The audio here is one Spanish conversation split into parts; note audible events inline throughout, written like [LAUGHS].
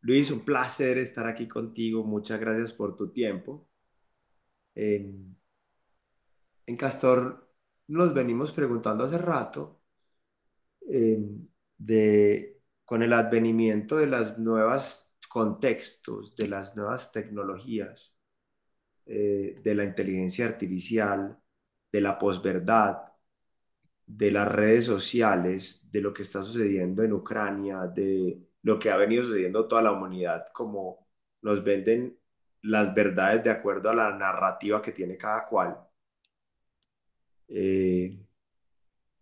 Luis, un placer estar aquí contigo. Muchas gracias por tu tiempo. En, en Castor nos venimos preguntando hace rato de, con el advenimiento de las nuevas contextos, de las nuevas tecnologías, eh, de la inteligencia artificial, de la posverdad, de las redes sociales, de lo que está sucediendo en Ucrania, de lo que ha venido sucediendo toda la humanidad, como nos venden las verdades de acuerdo a la narrativa que tiene cada cual. Eh,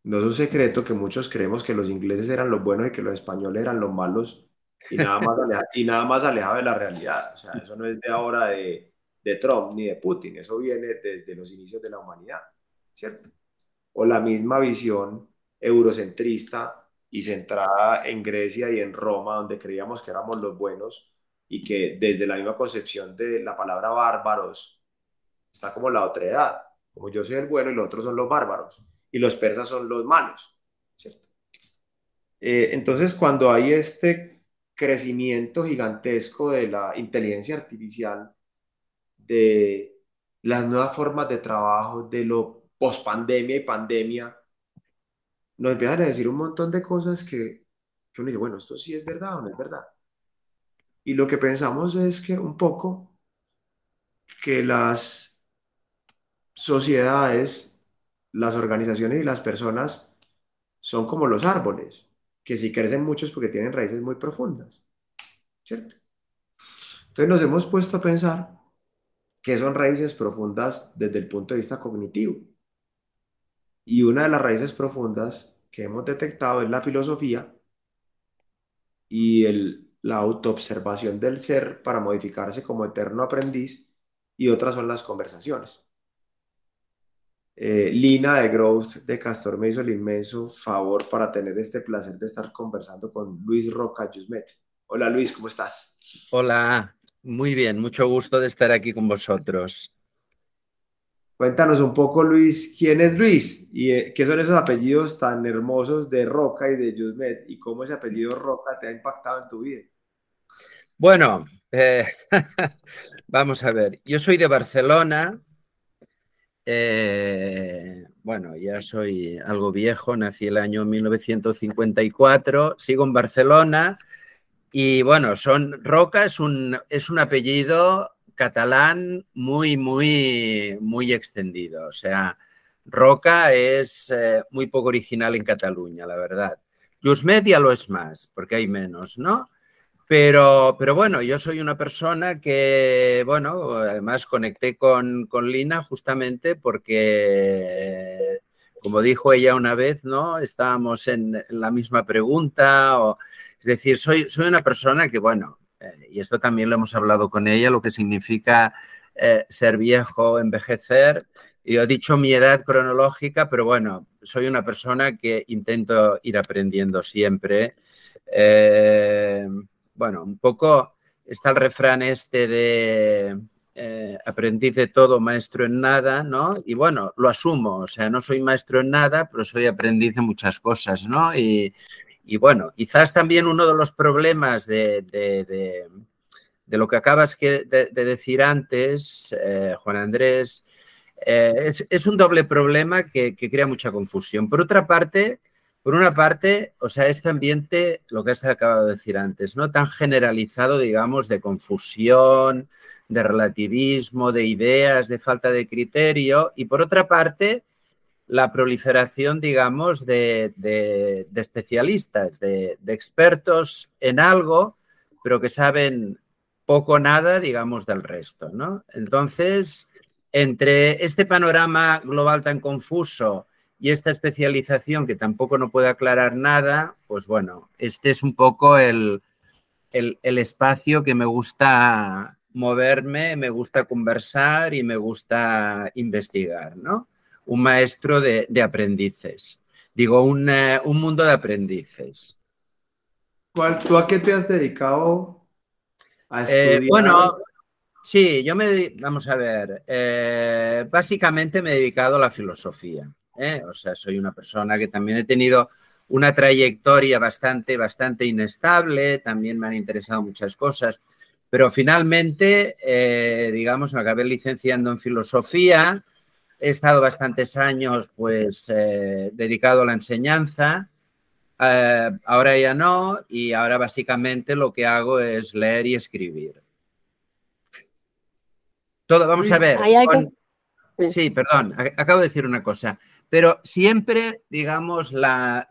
no es un secreto que muchos creemos que los ingleses eran los buenos y que los españoles eran los malos y nada más, y nada más alejado de la realidad. O sea, eso no es de ahora de, de Trump ni de Putin, eso viene desde los inicios de la humanidad, ¿cierto? O la misma visión eurocentrista y centrada en Grecia y en Roma, donde creíamos que éramos los buenos y que desde la misma concepción de la palabra bárbaros está como la otra edad, como yo soy el bueno y los otros son los bárbaros y los persas son los malos. Eh, entonces, cuando hay este crecimiento gigantesco de la inteligencia artificial, de las nuevas formas de trabajo, de lo post-pandemia y pandemia, nos empiezan a decir un montón de cosas que, que uno dice, bueno, esto sí es verdad o no es verdad. Y lo que pensamos es que un poco que las sociedades las organizaciones y las personas son como los árboles, que si crecen mucho es porque tienen raíces muy profundas, ¿cierto? Entonces nos hemos puesto a pensar qué son raíces profundas desde el punto de vista cognitivo. Y una de las raíces profundas que hemos detectado es la filosofía y el, la autoobservación del ser para modificarse como eterno aprendiz y otras son las conversaciones. Eh, Lina de Growth de Castor me hizo el inmenso favor para tener este placer de estar conversando con Luis Roca Yusmet. Hola Luis, ¿cómo estás? Hola, muy bien, mucho gusto de estar aquí con vosotros. Cuéntanos un poco, Luis, ¿quién es Luis? ¿Y eh, qué son esos apellidos tan hermosos de Roca y de Yusmet? ¿Y cómo ese apellido Roca te ha impactado en tu vida? Bueno, eh, [LAUGHS] vamos a ver, yo soy de Barcelona, eh, bueno, ya soy algo viejo, nací el año 1954, sigo en Barcelona y bueno, son Roca es un, es un apellido catalán muy, muy, muy extendido. O sea, Roca es eh, muy poco original en Cataluña, la verdad. Jusmet ya lo es más, porque hay menos, ¿no? Pero, pero bueno, yo soy una persona que, bueno, además conecté con, con Lina justamente porque, como dijo ella una vez, ¿no? Estábamos en, la misma pregunta. O, es decir, soy, soy una persona que, bueno, eh, y esto también lo hemos hablado con ella, lo que significa eh, ser viejo, envejecer. Yo he dicho mi edad cronológica, pero bueno, soy una persona que intento ir aprendiendo siempre. Eh, bueno, un poco está el refrán este de aprendiz de todo, maestro en nada, ¿no? Y bueno, lo asumo, o sea, no soy maestro en nada, pero soy aprendiz de muchas cosas, ¿no? Y, bueno, quizás también uno de los problemas de, lo que acabas de, decir antes, eh, Juan Andrés, eh, es, un doble problema que, que crea mucha confusión. Por otra parte, por una parte, o sea, este ambiente, lo que has acabado de decir antes, ¿no? Tan generalizado, digamos, de confusión, de relativismo, de ideas, de falta de criterio. Y por otra parte, la proliferación, digamos, de, especialistas, de, de, expertos en algo, pero que saben poco o nada, digamos, del resto, ¿no? Entonces, entre este panorama global tan confuso, y esta especialización que tampoco no puede aclarar nada, pues bueno, este es un poco el, espacio que me gusta moverme, me gusta conversar y me gusta investigar, ¿no? Un maestro de, aprendices. Digo, un, eh, un, mundo de aprendices. ¿Cuál, ¿Tú a qué te has dedicado a eh, bueno, sí, yo me, vamos a ver, eh, básicamente me he dedicado a la filosofía. O sea, soy una persona que también he tenido una trayectoria bastante, bastante inestable, también me han interesado muchas cosas, pero finalmente, eh, digamos, me acabé licenciando en filosofía, he estado bastantes años pues eh, dedicado a la enseñanza, eh, ahora ya no, y ahora básicamente lo que hago es leer y escribir. Todo, vamos a ver. Sí, perdón, acabo de decir una cosa. Pero siempre, digamos, la,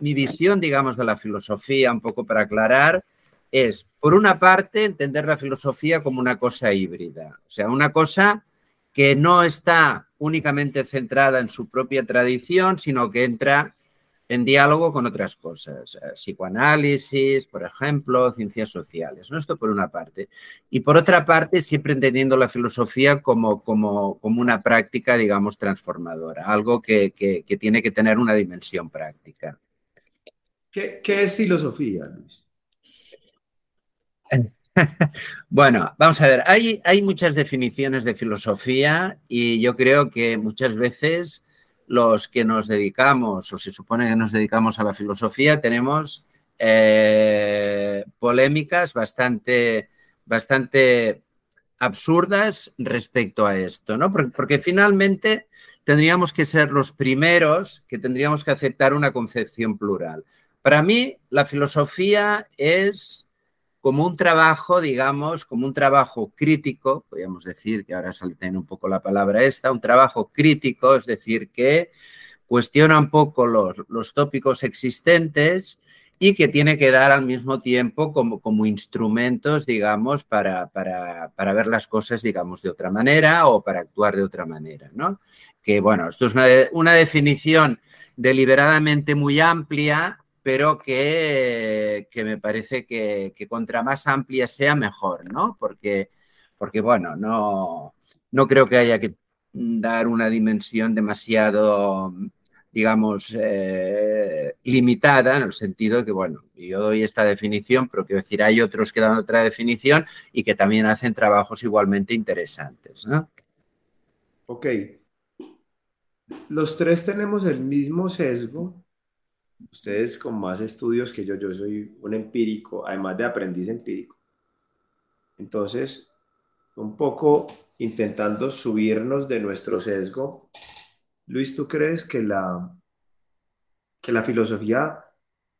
mi visión, digamos, de la filosofía, un poco para aclarar, es, por una parte, entender la filosofía como una cosa híbrida, o sea, una cosa que no está únicamente centrada en su propia tradición, sino que entra en diálogo con otras cosas, eh, psicoanálisis, por ejemplo, ciencias sociales. ¿no? Esto por una parte. Y por otra parte, siempre entendiendo la filosofía como, como, como una práctica, digamos, transformadora, algo que, que, tiene que tener una dimensión práctica. ¿Qué, qué es filosofía, Luis? [LAUGHS] Bueno, vamos a ver, hay, hay muchas definiciones de filosofía y yo creo que muchas veces los que nos dedicamos, o se supone que nos dedicamos a la filosofía, tenemos eh, polémicas bastante, bastante absurdas respecto a esto, ¿no? Porque, porque, finalmente tendríamos que ser los primeros que tendríamos que aceptar una concepción plural. Para mí, la filosofía es como un trabajo, digamos, como un trabajo crítico, podríamos decir que ahora sale un poco la palabra esta, un trabajo crítico, es decir, que cuestiona un poco los, los tópicos existentes y que tiene que dar al mismo tiempo como, como instrumentos, digamos, para, para, para, ver las cosas, digamos, de otra manera o para actuar de otra manera, ¿no? Que, bueno, esto es una, una definición deliberadamente muy amplia pero que, me parece que, contra más amplia sea mejor, ¿no? Porque, porque bueno, no, no creo que haya que dar una dimensión demasiado, digamos, eh, limitada, en el sentido de que, bueno, yo doy esta definición, pero quiero decir, hay otros que dan otra definición y que también hacen trabajos igualmente interesantes, ¿no? Ok. Los tres tenemos el mismo sesgo ustedes con más estudios que yo, yo soy un empírico, además de aprendiz empírico. Entonces, un poco intentando subirnos de nuestro sesgo, Luis, ¿tú crees que la, que la filosofía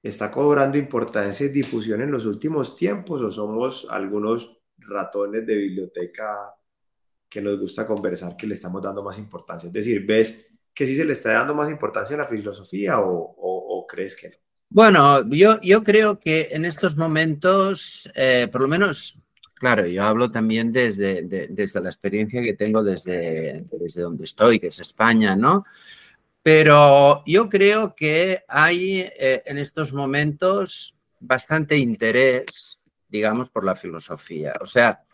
está cobrando importancia y difusión en los últimos tiempos o somos algunos ratones de biblioteca que nos gusta conversar que le estamos dando más importancia? Es decir, ¿ves que sí se le está dando más importancia a la filosofía o, crees que no? Bueno, yo, yo creo que en estos momentos, eh, por lo menos, claro, yo hablo también desde, desde la experiencia que tengo desde, desde donde estoy, que es España, ¿no? Pero yo creo que hay eh, en estos momentos bastante interés, digamos, por la filosofía. O sea,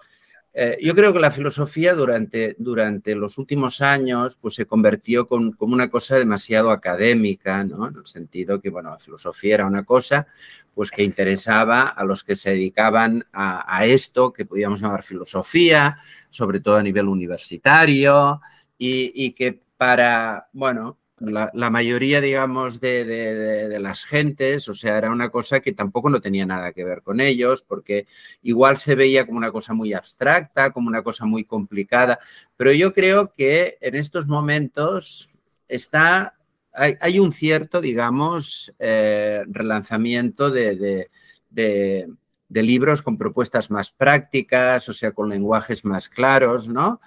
eh, yo creo que la filosofía durante, durante los últimos años pues, se convirtió como una cosa demasiado académica, ¿no? en el sentido que bueno, la filosofía era una cosa pues, que interesaba a los que se dedicaban a, esto que podíamos llamar filosofía, sobre todo a nivel universitario, y, y que para, bueno, la, mayoría, digamos, de, las gentes, o sea, era una cosa que tampoco no tenía nada que ver con ellos, porque igual se veía como una cosa muy abstracta, como una cosa muy complicada, pero yo creo que en estos momentos está, hay, un cierto, digamos, eh, relanzamiento de, de libros con propuestas más prácticas, o sea, con lenguajes más claros, ¿no?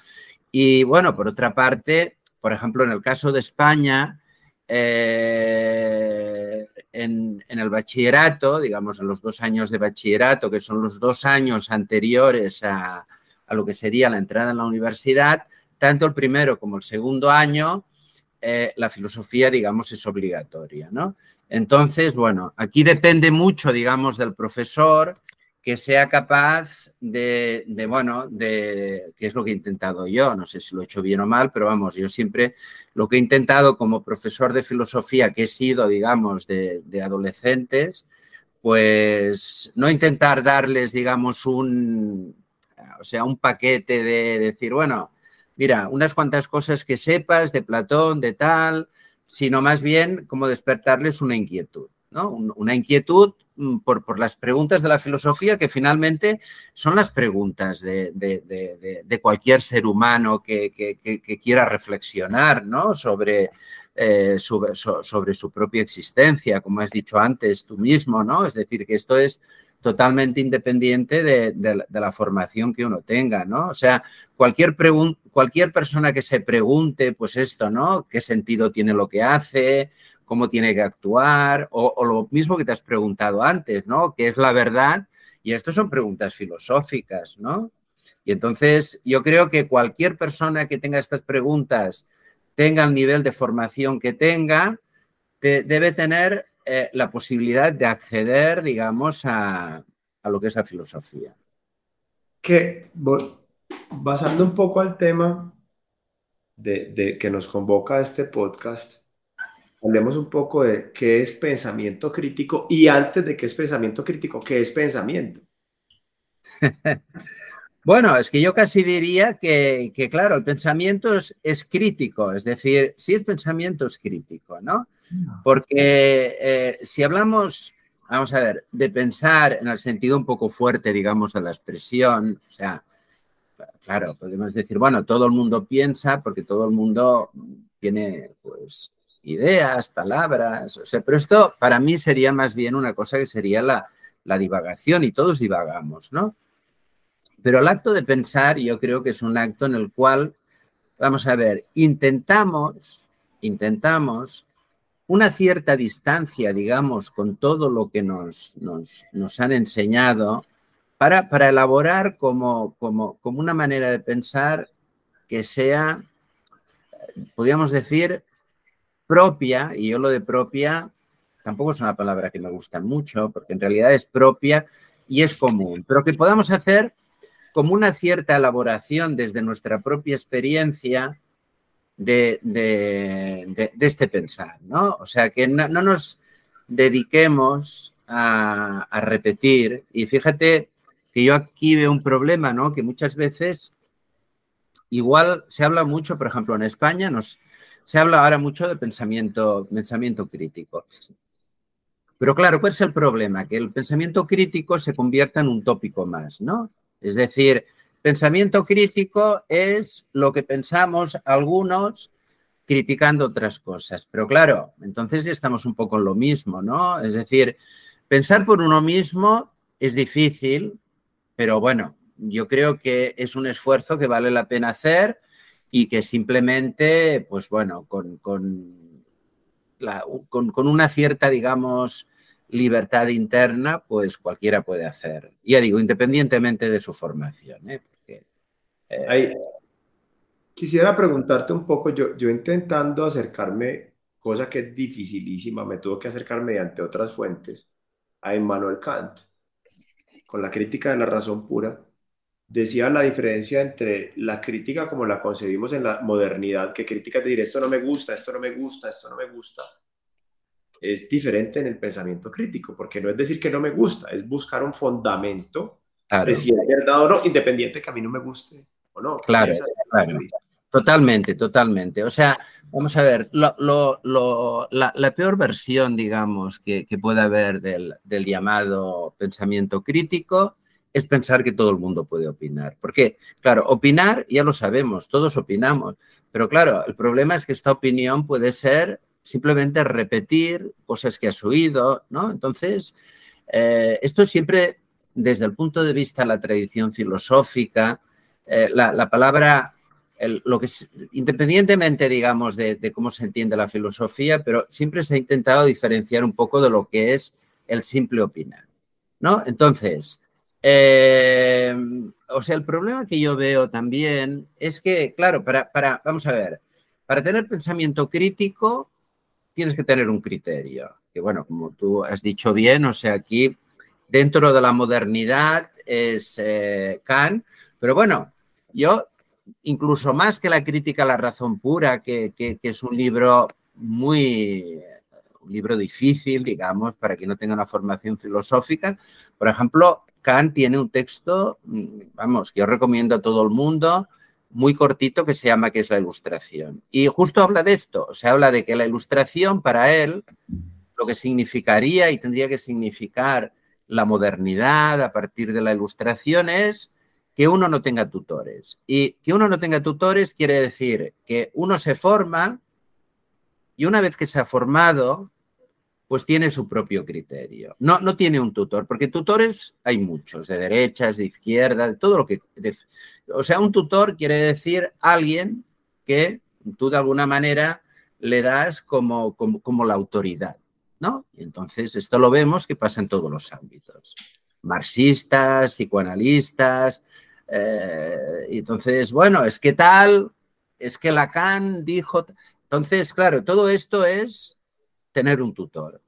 Y bueno, por otra parte, por ejemplo, en el caso de España, eh, en, el bachillerato, digamos, en los dos años de bachillerato, que son los dos años anteriores a, lo que sería la entrada en la universidad, tanto el primero como el segundo año, eh, la filosofía, digamos, es obligatoria, ¿no? Entonces, bueno, aquí depende mucho, digamos, del profesor que sea capaz de, bueno, de, que es lo que he intentado yo, no sé si lo he hecho bien o mal, pero vamos, yo siempre lo que he intentado como profesor de filosofía que he sido, digamos, de, adolescentes, pues no intentar darles, digamos, un, o sea, un paquete de decir, bueno, mira, unas cuantas cosas que sepas de Platón, de tal, sino más bien como despertarles una inquietud, Una inquietud mm, por, las preguntas de la filosofía que finalmente son las preguntas de, cualquier ser humano que, quiera reflexionar ¿no? sobre, eh, sobre, su propia existencia, como has dicho antes tú mismo, ¿no? Es decir, que esto es totalmente independiente de, la formación que uno tenga, ¿no? O sea, cualquier, cualquier persona que se pregunte, pues esto, ¿no? ¿Qué sentido tiene lo que hace? ¿Cómo tiene que actuar? O, lo mismo que te has preguntado antes, ¿no? ¿Qué es la verdad? Y esto son preguntas filosóficas, ¿no? Y entonces yo creo que cualquier persona que tenga estas preguntas, tenga el nivel de formación que tenga, debe tener eh, la posibilidad de acceder, digamos, a, lo que es la filosofía. Que, basando un poco al tema de, que nos convoca este podcast, hablemos un poco de qué es pensamiento crítico y antes de qué es pensamiento crítico, qué es pensamiento. [LAUGHS] Bueno, es que yo casi diría que, claro, el pensamiento es, es, crítico, es decir, si es pensamiento es crítico, ¿no? Porque eh, si hablamos, vamos a ver, de pensar en el sentido un poco fuerte, digamos, de la expresión, o sea, claro, podemos decir, bueno, todo el mundo piensa porque todo el mundo tiene, pues, ideas, palabras, o sea, pero esto para mí sería más bien una cosa que sería la, la divagación y todos divagamos, ¿no? Pero el acto de pensar yo creo que es un acto en el cual, vamos a ver, intentamos, intentamos una cierta distancia, digamos, con todo lo que nos, nos, han enseñado para, para elaborar como, como, como, una manera de pensar que sea, podríamos decir, propia, y yo lo de propia tampoco es una palabra que me gusta mucho, porque en realidad es propia y es común, pero que podamos hacer como una cierta elaboración desde nuestra propia experiencia de, este pensar, ¿no? O sea, que no, nos dediquemos a, repetir. Y fíjate que yo aquí veo un problema, ¿no? Que muchas veces igual se habla mucho, por ejemplo, en España nos, se habla ahora mucho de pensamiento, crítico. Pero claro, ¿cuál es el problema? Que el pensamiento crítico se convierta en un tópico más, ¿no? Es decir, Pensamiento crítico es lo que pensamos algunos criticando otras cosas. Pero claro, entonces estamos un poco en lo mismo, ¿no? Es decir, pensar por uno mismo es difícil, pero bueno, yo creo que es un esfuerzo que vale la pena hacer y que simplemente, pues bueno, con, con, con una cierta, digamos, libertad interna, pues cualquiera puede hacer. Ya digo, independientemente de su formación. ¿eh? Eh, quisiera preguntarte un poco, yo, yo intentando acercarme, cosa que es dificilísima, me tuvo que acercar mediante otras fuentes, a Immanuel Kant, con la crítica de la razón pura, decía la diferencia entre la crítica como la concebimos en la modernidad, que crítica de decir esto no me gusta, esto no me gusta, esto no me gusta, es diferente en el pensamiento crítico, porque no es decir que no me gusta, es buscar un fundamento de si es verdad o no, independiente que a mí no me guste no. Claro, Totalmente, totalmente. O sea, vamos a ver, la, peor versión, digamos, que, puede haber del, llamado pensamiento crítico es pensar que todo el mundo puede opinar. Porque, claro, opinar ya lo sabemos, todos opinamos, pero claro, el problema es que esta opinión puede ser simplemente repetir cosas que has oído, ¿no? Entonces, eh, esto siempre desde el punto de vista de la tradición filosófica, eh, la, palabra, lo que independientemente, digamos, de, cómo se entiende la filosofía, pero siempre se ha intentado diferenciar un poco de lo que es el simple opinar, ¿no? Entonces, eh, o sea, el problema que yo veo también es que, claro, para, para, vamos a ver, para tener pensamiento crítico tienes que tener un criterio, que bueno, como tú has dicho bien, o sea, aquí dentro de la modernidad es eh, Kant, pero bueno, yo, incluso más que la crítica a la razón pura, que, es un libro muy, un libro difícil, digamos, para quien no tenga una formación filosófica, por ejemplo, Kant tiene un texto, mm, vamos, que yo recomiendo a todo el mundo, muy cortito que se llama que es la ilustración. Y justo habla de esto, se habla de que la ilustración para él lo que significaría y tendría que significar la modernidad a partir de la ilustración es que uno no tenga tutores. Y que uno no tenga tutores quiere decir que uno se forma y una vez que se ha formado, pues tiene su propio criterio. No, no tiene un tutor, porque tutores hay muchos, de derechas, de izquierda, de todo lo que... o sea, un tutor quiere decir alguien que tú de alguna manera le das como, como, la autoridad, ¿no? Y entonces esto lo vemos que pasa en todos los ámbitos. Marxistas, psicoanalistas, eh, entonces, bueno, es que tal, es que Lacan dijo... Entonces, claro, todo esto es tener un tutor.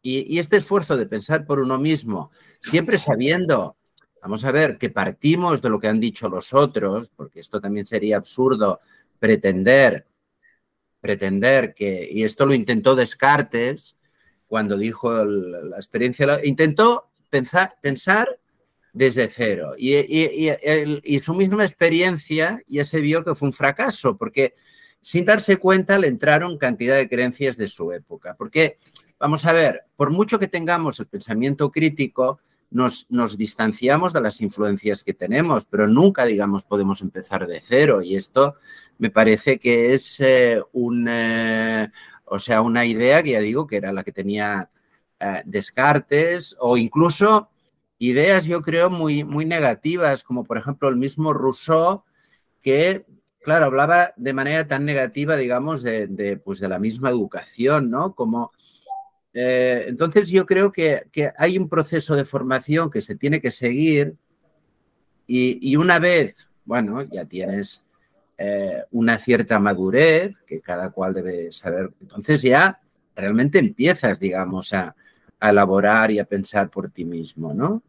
Y, este esfuerzo de pensar por uno mismo, siempre sabiendo, vamos a ver, que partimos de lo que han dicho los otros, porque esto también sería absurdo pretender, pretender que, y esto lo intentó Descartes cuando dijo la experiencia, intentó pensar, pensar desde cero. Y, y, su misma experiencia ya se vio que fue un fracaso, porque sin darse cuenta le entraron cantidad de creencias de su época. Porque, vamos a ver, por mucho que tengamos el pensamiento crítico, nos, nos, distanciamos de las influencias que tenemos, pero nunca, digamos, podemos empezar de cero. Y esto me parece que es eh, un, eh, o sea, una idea que ya digo que era la que tenía eh, Descartes o incluso ideas, yo creo, muy, muy negativas, como por ejemplo el mismo Rousseau, que claro, hablaba de manera tan negativa, digamos, de, pues de la misma educación, ¿no? Como, eh, entonces yo creo que, hay un proceso de formación que se tiene que seguir y, una vez, bueno, ya tienes eh, una cierta madurez que cada cual debe saber, entonces ya realmente empiezas, digamos, a, elaborar y a pensar por ti mismo, ¿no?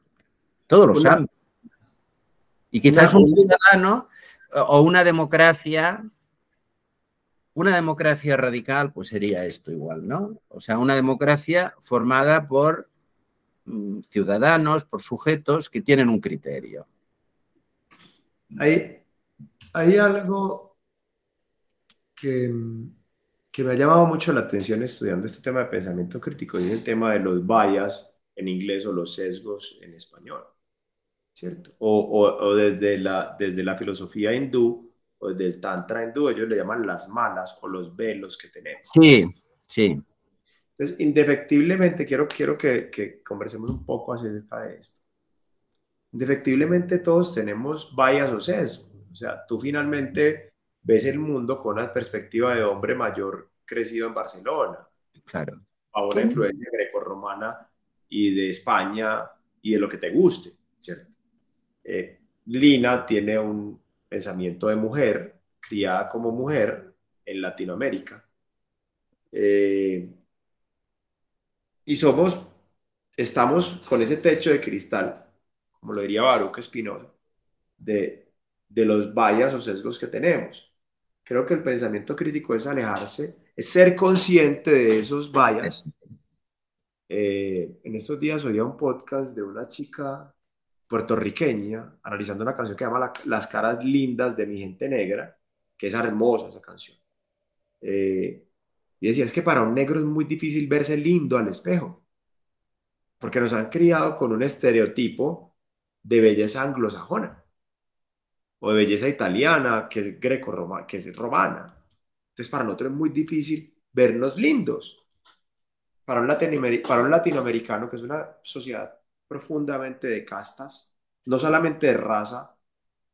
Todos los ámbitos. Y quizás un ciudadano o una democracia, una democracia radical, pues sería esto igual, ¿no? O sea, una democracia formada por mm, ciudadanos, por sujetos que tienen un criterio. Hay, hay algo que, que, me ha llamado mucho la atención estudiando este tema de pensamiento crítico y es el tema de los bias en inglés o los sesgos en español. ¿Cierto? O, desde, la, desde la filosofía hindú o desde el tantra hindú, ellos le llaman las malas o los velos que tenemos. Sí, sí. Entonces, indefectiblemente, quiero, quiero que, que conversemos un poco acerca de esto. Indefectiblemente todos tenemos vallas o sesgos. O sea, tú finalmente ves el mundo con una perspectiva de hombre mayor crecido en Barcelona. Claro. A una influencia greco-romana y de España y de lo que te guste, ¿cierto? Eh, Lina tiene un pensamiento de mujer, criada como mujer en Latinoamérica. Eh, y somos, estamos con ese techo de cristal, como lo diría Baruch Espinosa, de, de los vallas o sesgos que tenemos. Creo que el pensamiento crítico es alejarse, es ser consciente de esos vallas. Eh, en estos días oía un podcast de una chica puertorriqueña, analizando una canción que se llama Las caras lindas de mi gente negra, que es hermosa esa canción. Eh, y decía, es que para un negro es muy difícil verse lindo al espejo, porque nos han criado con un estereotipo de belleza anglosajona, o de belleza italiana, que es greco-romana, que es romana. Entonces, para nosotros es muy difícil vernos lindos. Para un, para un latinoamericano, que es una sociedad profundamente de castas, no solamente de raza,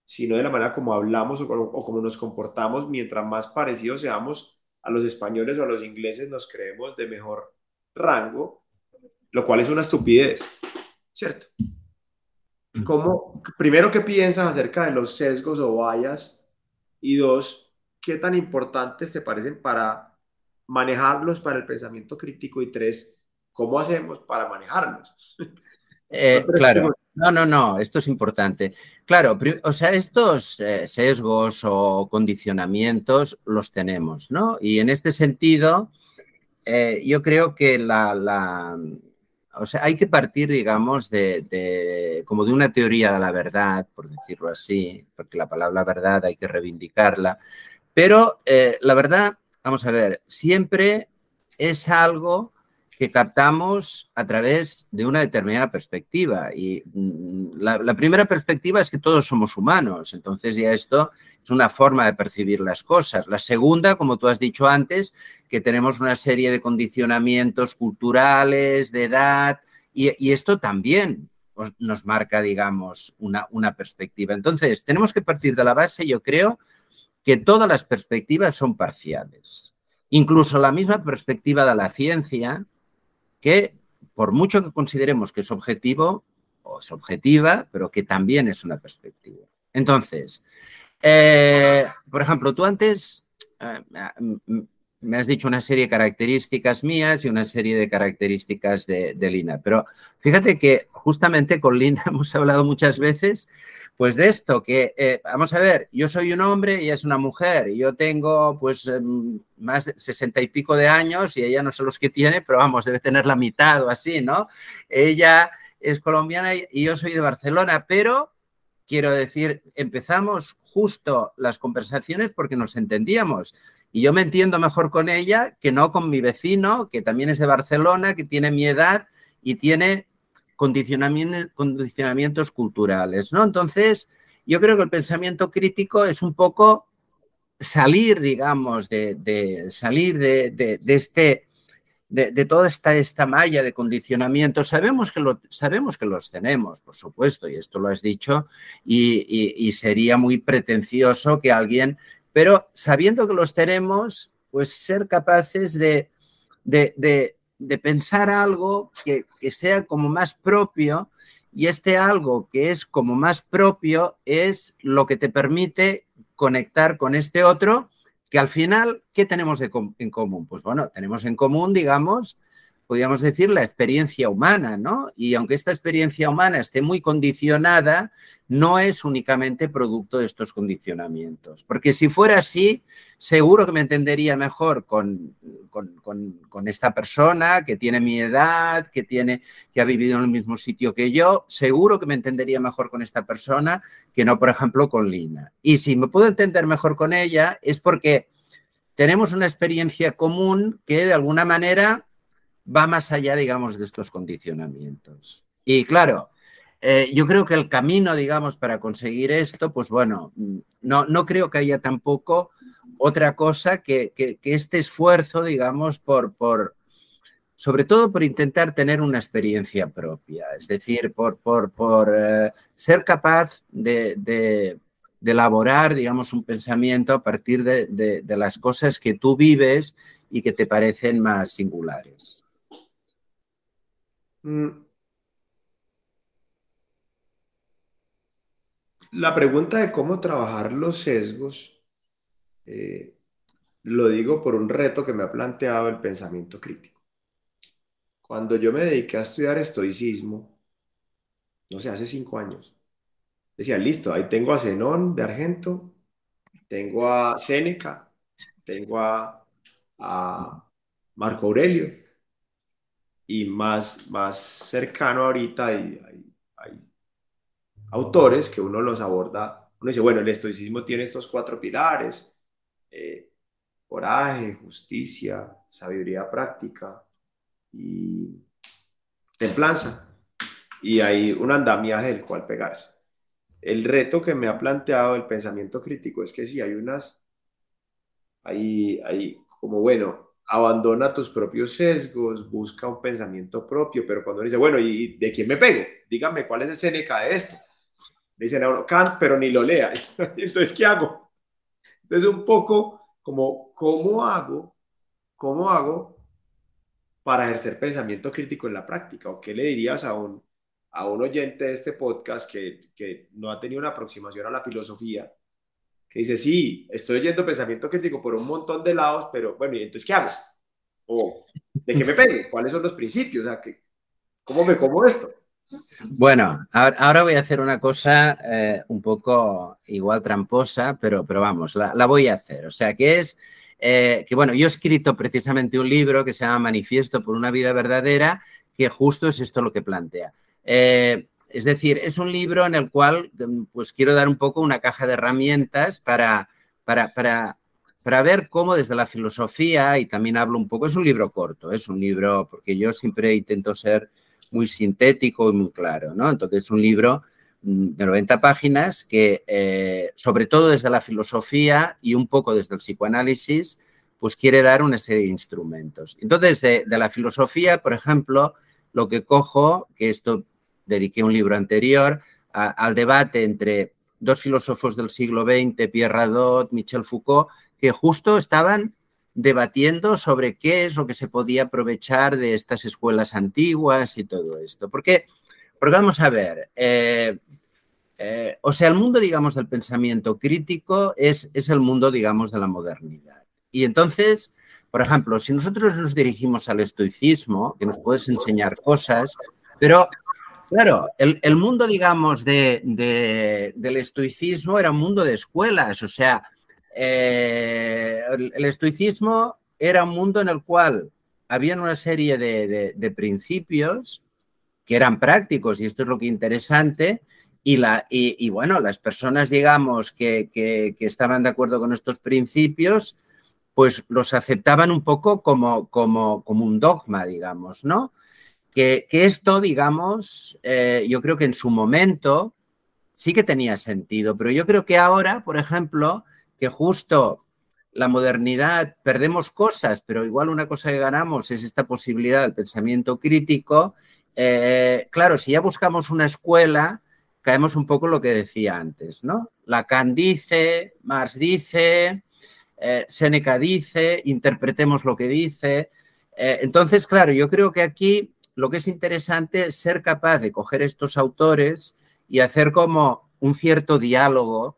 sino de la manera como hablamos o, como nos comportamos, mientras más parecidos seamos a los españoles o a los ingleses, nos creemos de mejor rango, lo cual es una estupidez, ¿cierto? ¿Cómo, primero, ¿qué piensas acerca de los sesgos o vallas? Y dos, ¿qué tan importantes te parecen para manejarlos para el pensamiento crítico? Y tres, ¿cómo hacemos para manejarlos? [LAUGHS] Eh, claro, no, no, no, esto es importante. Claro, o sea, estos eh, sesgos o condicionamientos los tenemos, ¿no? Y en este sentido, eh, yo creo que la, o sea, hay que partir, digamos, de, como de una teoría de la verdad, por decirlo así, porque la palabra verdad hay que reivindicarla, pero la verdad, vamos a ver, siempre es algo que captamos a través de una determinada perspectiva. Y mm, la, primera perspectiva es que todos somos humanos, entonces ya esto es una forma de percibir las cosas. La segunda, como tú has dicho antes, que tenemos una serie de condicionamientos culturales, de edad, y, esto también nos marca, digamos, una, una perspectiva. Entonces, tenemos que partir de la base, yo creo, que todas las perspectivas son parciales. Incluso la misma perspectiva de la ciencia, que por mucho que consideremos que es objetivo, o es objetiva, pero que también es una perspectiva. Entonces, eh, por ejemplo, tú antes eh, me has dicho una serie de características mías y una serie de características de, Lina, pero fíjate que justamente con Lina [LAUGHS] hemos hablado muchas veces pues de esto, que eh, vamos a ver, yo soy un hombre y es una mujer, y yo tengo pues em, más de sesenta y pico de años y ella no sé los que tiene, pero vamos, debe tener la mitad o así, ¿no? Ella es colombiana y yo soy de Barcelona, pero quiero decir, empezamos justo las conversaciones porque nos entendíamos. Y yo me entiendo mejor con ella que no con mi vecino, que también es de Barcelona, que tiene mi edad y tiene condicionamientos culturales, ¿no? Entonces, yo creo que el pensamiento crítico es un poco salir, digamos, de, salir de, este, de, toda esta, esta malla de condicionamientos. Sabemos que, lo, sabemos que los tenemos, por supuesto, y esto lo has dicho, y sería muy pretencioso que alguien pero sabiendo que los tenemos, pues ser capaces de, pensar algo que, sea como más propio y este algo que es como más propio es lo que te permite conectar con este otro que al final, ¿qué tenemos en común? Pues bueno, tenemos en común, digamos, podríamos decir, la experiencia humana, ¿no? Y aunque esta experiencia humana esté muy condicionada, no es únicamente producto de estos condicionamientos. Porque si fuera así, seguro que me entendería mejor con, con, esta persona que tiene mi edad, que, tiene, que ha vivido en el mismo sitio que yo, seguro que me entendería mejor con esta persona que no, por ejemplo, con Lina. Y si me puedo entender mejor con ella es porque tenemos una experiencia común que de alguna manera va más allá, digamos, de estos condicionamientos. Y claro, eh, yo creo que el camino, digamos, para conseguir esto, pues bueno, no, no creo que haya tampoco otra cosa que, este esfuerzo, digamos, por, por, sobre todo por intentar tener una experiencia propia, es decir, por, por, eh, ser capaz de, elaborar, digamos, un pensamiento a partir de, las cosas que tú vives y que te parecen más singulares. Mm, La pregunta de cómo trabajar los sesgos, eh, lo digo por un reto que me ha planteado el pensamiento crítico. Cuando yo me dediqué a estudiar estoicismo, no sé, hace cinco años, decía, listo, ahí tengo a Zenón de Argento, tengo a Séneca, tengo a, Marco Aurelio, y más, más cercano ahorita hay, hay autores que uno los aborda, uno dice, bueno, el estoicismo tiene estos cuatro pilares, eh, coraje, justicia, sabiduría práctica y templanza. Y hay un andamiaje del cual pegarse. El reto que me ha planteado el pensamiento crítico es que si hay unas, hay, hay como, bueno, abandona tus propios sesgos, busca un pensamiento propio, pero cuando dice, bueno, ¿y de quién me pego? Dígame cuál es el Seneca de esto dicen a Kant, pero ni lo lea. [LAUGHS] Entonces, ¿qué hago? Entonces, un poco como, ¿cómo hago? ¿Cómo hago para ejercer pensamiento crítico en la práctica? ¿O qué le dirías a un, a un oyente de este podcast que, que no ha tenido una aproximación a la filosofía? Que dice, sí, estoy oyendo pensamiento crítico por un montón de lados, pero bueno, ¿y entonces qué hago? ¿O de qué me pego? ¿Cuáles son los principios? O sea, ¿cómo me como esto? Bueno, ahora voy a hacer una cosa eh, un poco igual tramposa, pero, pero vamos, la, voy a hacer. O sea, que es eh, que, bueno, yo he escrito precisamente un libro que se llama Manifiesto por una vida verdadera, que justo es esto lo que plantea. Eh, es decir, es un libro en el cual pues quiero dar un poco una caja de herramientas para, para, para, para ver cómo desde la filosofía, y también hablo un poco, es un libro corto, es un libro, porque yo siempre intento ser muy sintético y muy claro, ¿no? Entonces es un libro mm, de 90 páginas que, eh, sobre todo desde la filosofía y un poco desde el psicoanálisis, pues quiere dar una serie de instrumentos. Entonces, de, la filosofía, por ejemplo, lo que cojo, que esto dediqué un libro anterior, al debate entre dos filósofos del siglo XX, Pierre Radot, Michel Foucault, que justo estaban debatiendo sobre qué es lo que se podía aprovechar de estas escuelas antiguas y todo esto. Porque, porque vamos a ver, eh, eh, o sea, el mundo, digamos, del pensamiento crítico es, es el mundo, digamos, de la modernidad. Y entonces, por ejemplo, si nosotros nos dirigimos al estoicismo, que nos puedes enseñar cosas, pero claro, el, mundo, digamos, de, del estoicismo era un mundo de escuelas, o sea, eh, el, estoicismo era un mundo en el cual había una serie de, principios que eran prácticos, y esto es lo que es interesante, y, la, y, bueno, las personas, digamos, que, que, estaban de acuerdo con estos principios, pues los aceptaban un poco como, como, como un dogma, digamos, ¿no? Que, esto, digamos, eh, yo creo que en su momento sí que tenía sentido, pero yo creo que ahora, por ejemplo, que justo la modernidad, perdemos cosas, pero igual una cosa que ganamos es esta posibilidad del pensamiento crítico. Eh, claro, si ya buscamos una escuela, caemos un poco en lo que decía antes, ¿no? Lacan dice, Marx dice, eh, Seneca dice, interpretemos lo que dice. Entonces, claro, yo creo que aquí lo que es interesante es ser capaz de coger estos autores y hacer como un cierto diálogo,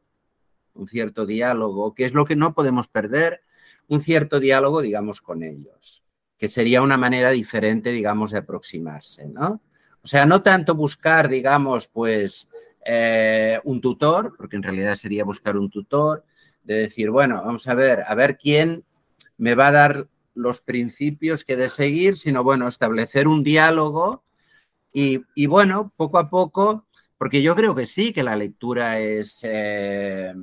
un cierto diálogo, que es lo que no podemos perder, un cierto diálogo, digamos, con ellos, que sería una manera diferente, digamos, de aproximarse, ¿no? O sea, no tanto buscar, digamos, pues eh, un tutor, porque en realidad sería buscar un tutor, de decir, bueno, vamos a ver, a ver quién me va a dar los principios que de seguir, sino bueno, establecer un diálogo y, bueno, poco a poco, porque yo creo que sí, que la lectura es eh,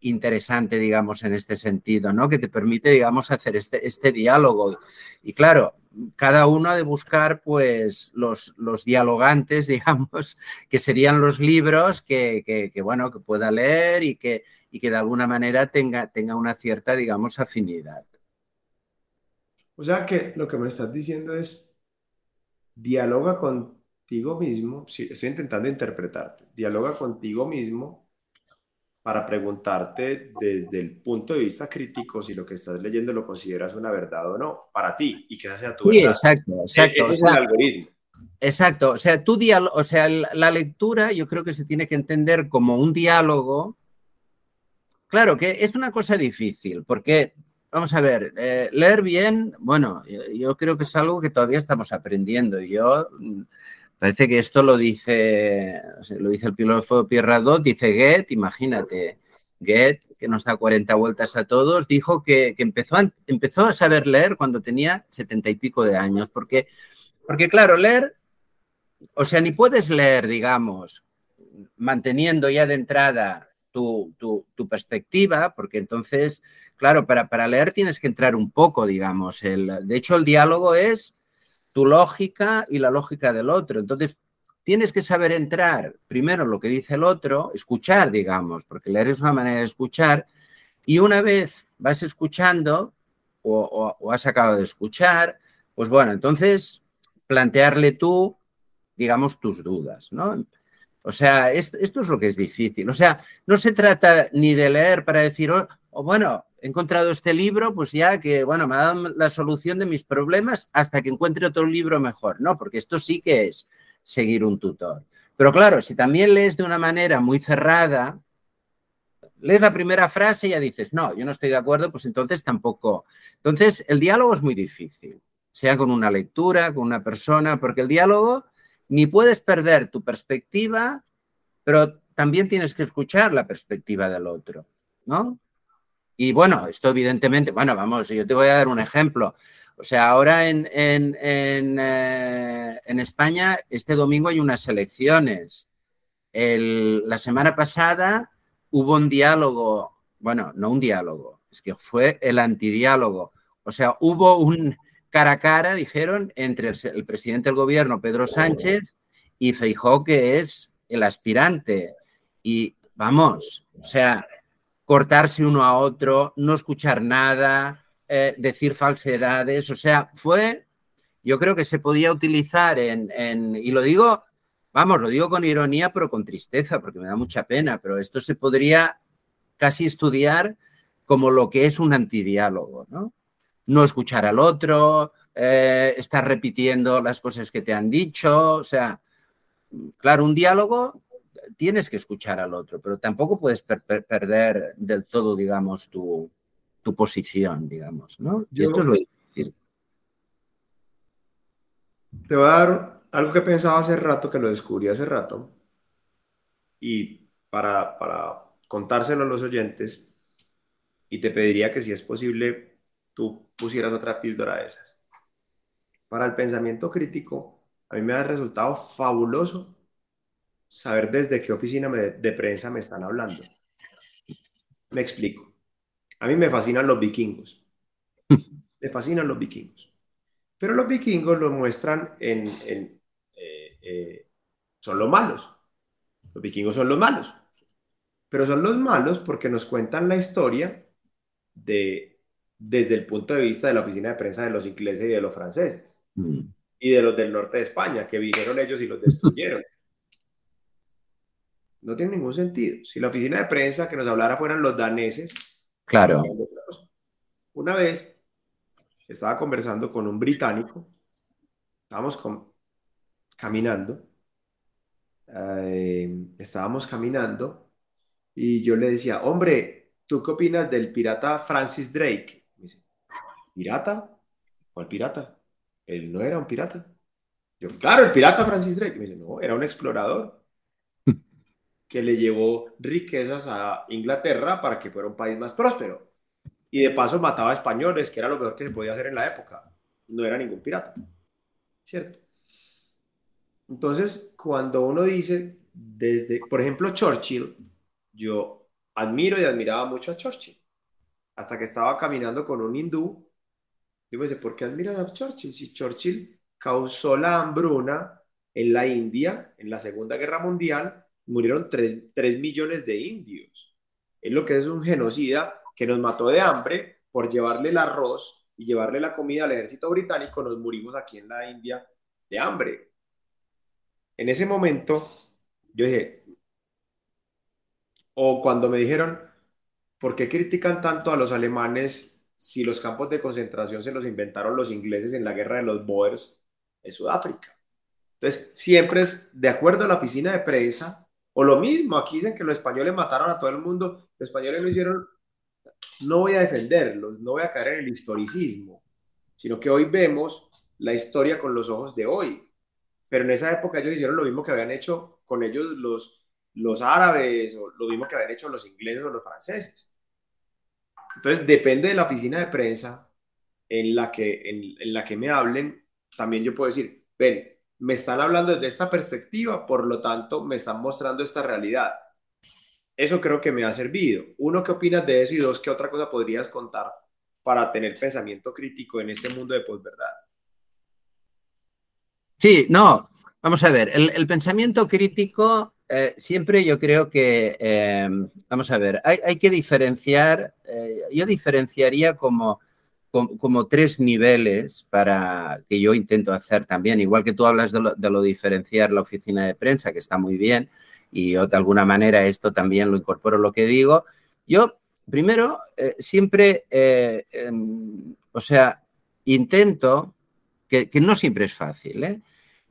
interesante, digamos, en este sentido, ¿no? Que te permite, digamos, hacer este, este diálogo. Y claro, cada uno ha de buscar, pues, los, los dialogantes, [LAUGHS] digamos, que serían los libros que, que, bueno, que pueda leer y que, y que de alguna manera tenga, tenga una cierta, digamos, afinidad. O sea que lo que me estás diciendo es, dialoga contigo mismo, sí, estoy intentando interpretarte, dialoga contigo mismo para preguntarte desde el punto de vista crítico si lo que estás leyendo lo consideras una verdad o no, para ti, y que esa sea tu sí, exacto, e-, exacto. Ese es el algoritmo. Exacto, o sea, tu o sea, la lectura yo creo que se tiene que entender como un diálogo Claro que es una cosa difícil, porque, vamos a ver, eh, leer bien, bueno, yo, creo que es algo que todavía estamos aprendiendo. Yo, mm, parece que esto lo dice, lo dice el filósofo Pierre Radot, dice Goethe, imagínate, Goethe, que nos da 40 vueltas a todos, dijo que, empezó, a, empezó a saber leer cuando tenía setenta y pico de años, porque, porque claro, leer, o sea, ni puedes leer, digamos, manteniendo ya de entrada tu, perspectiva, porque entonces, claro, para, para, leer tienes que entrar un poco, digamos. El, de hecho, el diálogo es tu lógica y la lógica del otro. Entonces, tienes que saber entrar primero lo que dice el otro, escuchar, digamos, porque leer es una manera de escuchar, y una vez vas escuchando o, o has acabado de escuchar, pues bueno, entonces plantearle tú, digamos, tus dudas, ¿no? O sea, esto, es lo que es difícil. O sea, no se trata ni de leer para decir, oh, oh, bueno, he encontrado este libro, pues ya que, bueno, me ha dado la solución de mis problemas hasta que encuentre otro libro mejor. No, porque esto sí que es seguir un tutor. Pero claro, si también lees de una manera muy cerrada, lees la primera frase y ya dices, no, yo no estoy de acuerdo, pues entonces tampoco. Entonces, el diálogo es muy difícil, sea con una lectura, con una persona, porque el diálogo ni puedes perder tu perspectiva, pero también tienes que escuchar la perspectiva del otro, ¿no? Y bueno, esto evidentemente, bueno, vamos, yo te voy a dar un ejemplo. O sea, ahora en, en, en, eh, en España este domingo hay unas elecciones. la semana pasada hubo un diálogo, bueno, no un diálogo, es que fue el antidiálogo. O sea, hubo un cara a cara, dijeron, entre el, presidente del gobierno, Pedro Sánchez, y Feijó, que es el aspirante. Y vamos, o sea, cortarse uno a otro, no escuchar nada, eh, decir falsedades, o sea, fue, yo creo que se podía utilizar en, y lo digo, vamos, lo digo con ironía, pero con tristeza, porque me da mucha pena, pero esto se podría casi estudiar como lo que es un antidiálogo, ¿no? No escuchar al otro, eh, estar repitiendo las cosas que te han dicho, o sea, claro, un diálogo tienes que escuchar al otro, pero tampoco puedes perder del todo, digamos, tu, posición, digamos, ¿no? y esto es lo difícil. Te voy a dar algo que pensaba hace rato, que lo descubrí hace rato, y para, para contárselo a los oyentes, y te pediría que si es posible, tú pusieras otra píldora de esas. Para el pensamiento crítico, a mí me ha resultado fabuloso saber desde qué oficina de prensa me están hablando. Me explico. A mí me fascinan los vikingos. [LAUGHS] Me fascinan los vikingos. Pero los vikingos los muestran en... en eh, eh, son los malos. Los vikingos son los malos. Pero son los malos porque nos cuentan la historia de, desde el punto de vista de la oficina de prensa de los ingleses y de los franceses. Mm. Y de los del norte de España, que vinieron ellos y los destruyeron. No tiene ningún sentido. Si la oficina de prensa que nos hablara fueran los daneses. Claro. Una vez estaba conversando con un británico. Estábamos caminando. Eh, estábamos caminando y yo le decía, hombre, ¿tú qué opinas del pirata Francis Drake? Me dice, ¿pirata? ¿Cuál pirata? Él no era un pirata. Yo, claro, el pirata Francis Drake. Me dice, no, era un explorador que le llevó riquezas a Inglaterra para que fuera un país más próspero. Y de paso mataba a españoles, que era lo mejor que se podía hacer en la época. No era ningún pirata. ¿Cierto? Entonces, cuando uno dice, desde, por ejemplo, Churchill, yo admiro y admiraba mucho a Churchill. Hasta que estaba caminando con un hindú, digo, ¿por qué admiras a Churchill? Si Churchill causó la hambruna en la India en la Segunda Guerra Mundial murieron 3, millones de indios. Es lo que es un genocida que nos mató de hambre por llevarle el arroz y llevarle la comida al ejército británico, nos murimos aquí en la India de hambre. En ese momento, yo dije, o cuando me dijeron, ¿por qué critican tanto a los alemanes si los campos de concentración se los inventaron los ingleses en la guerra de los Boers en Sudáfrica? Entonces, siempre es de acuerdo a la oficina de prensa, o lo mismo, aquí dicen que los españoles mataron a todo el mundo, los españoles no hicieron, no voy a defenderlos, no voy a caer en el historicismo, sino que hoy vemos la historia con los ojos de hoy. Pero en esa época ellos hicieron lo mismo que habían hecho con ellos los, los árabes, o lo mismo que habían hecho los ingleses o los franceses. Entonces, depende de la oficina de prensa en la que, en, en la que me hablen, también yo puedo decir, ven, me están hablando desde esta perspectiva, por lo tanto, me están mostrando esta realidad. Eso creo que me ha servido. Uno, ¿qué opinas de eso? Y dos, ¿qué otra cosa podrías contar para tener pensamiento crítico en este mundo de posverdad? Sí, no, vamos a ver, el, pensamiento crítico eh, siempre yo creo que, eh, vamos a ver, hay, que diferenciar, eh, yo diferenciaría como como, tres niveles para que yo intento hacer también, igual que tú hablas de lo, diferenciar la oficina de prensa, que está muy bien, y yo de alguna manera esto también lo incorporo lo que digo. Yo, primero, eh, siempre, eh, em, o sea, intento, que, que, no siempre es fácil, ¿eh?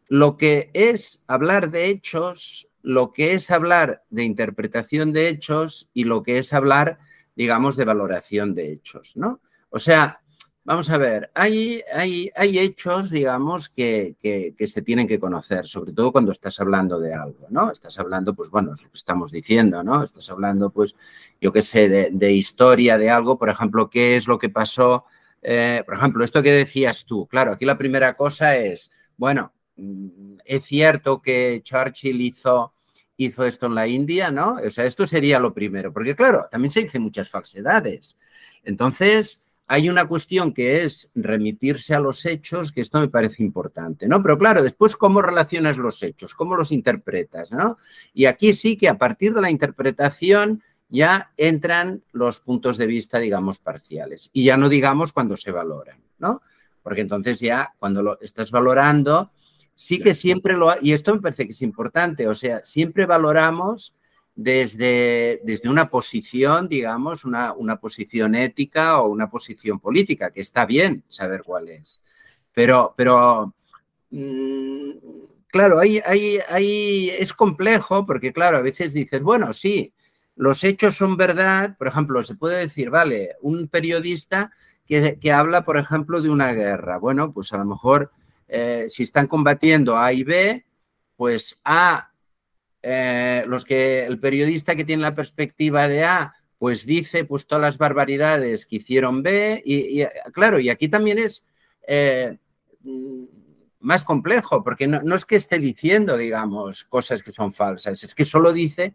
lo que es hablar de hechos, lo que es hablar de interpretación de hechos y lo que es hablar, digamos, de valoración de hechos, ¿no? O sea, Vamos a ver, hay, hay, hay hechos, digamos, que, se tienen que conocer, sobre todo cuando estás hablando de algo, ¿no? Estás hablando, pues bueno, lo que estamos diciendo, ¿no? Estás hablando, pues, yo qué sé, de, historia de algo, por ejemplo, qué es lo que pasó, eh, por ejemplo, esto que decías tú, claro, aquí la primera cosa es, bueno, mm, es cierto que Churchill hizo, hizo esto en la India, ¿no? O sea, esto sería lo primero, porque claro, también se dicen muchas falsedades. Entonces, hay una cuestión que es remitirse a los hechos, que esto me parece importante, ¿no? Pero claro, después, ¿cómo relacionas los hechos? ¿Cómo los interpretas, ¿no? Y aquí sí que a partir de la interpretación ya entran los puntos de vista, digamos, parciales. Y ya no digamos cuando se valoran, ¿no? Porque entonces ya cuando lo estás valorando, sí que siempre lo... Y esto me parece que es importante, o sea, siempre valoramos desde, desde una posición, digamos, una, una, posición ética o una posición política, que está bien saber cuál es. Pero, pero mmm, claro, ahí, ahí, ahí es complejo porque, claro, a veces dices, bueno, sí, los hechos son verdad, por ejemplo, se puede decir, vale, un periodista que, que habla, por ejemplo, de una guerra. Bueno, pues a lo mejor eh, si están combatiendo A y B, pues A eh, los que el periodista que tiene la perspectiva de A, pues dice pues todas las barbaridades que hicieron B y, claro, y aquí también es eh, más complejo, porque no, es que esté diciendo, digamos, cosas que son falsas, es que solo dice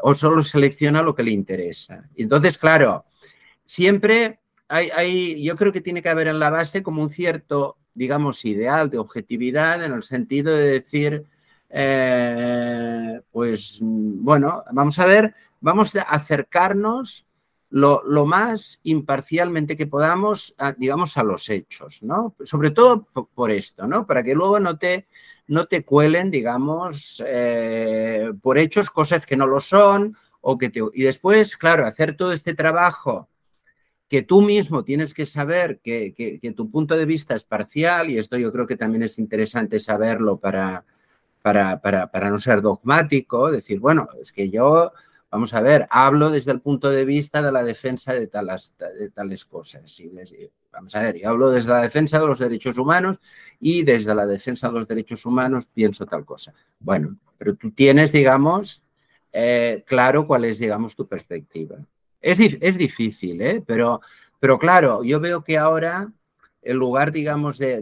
o solo selecciona lo que le interesa. Entonces, claro, siempre hay, hay, yo creo que tiene que haber en la base como un cierto, digamos, ideal de objetividad en el sentido de decir, eh, pues bueno, vamos a ver, vamos a acercarnos lo, más imparcialmente que podamos, digamos, a los hechos, ¿no? Sobre todo por, esto, ¿no? Para que luego no te, no te cuelen, digamos, eh, por hechos cosas que no lo son o que te... Y después, claro, hacer todo este trabajo que tú mismo tienes que saber que, que tu punto de vista es parcial y esto yo creo que también es interesante saberlo para, para, para, para, no ser dogmático, decir, bueno, es que yo, vamos a ver, hablo desde el punto de vista de la defensa de tales, de tales cosas. Y vamos a ver, yo hablo desde la defensa de los derechos humanos y desde la defensa de los derechos humanos pienso tal cosa. Bueno, pero tú tienes, digamos, eh, claro cuál es, digamos, tu perspectiva. Es, es difícil, ¿eh? pero, pero claro, yo veo que ahora, en lugar, digamos, de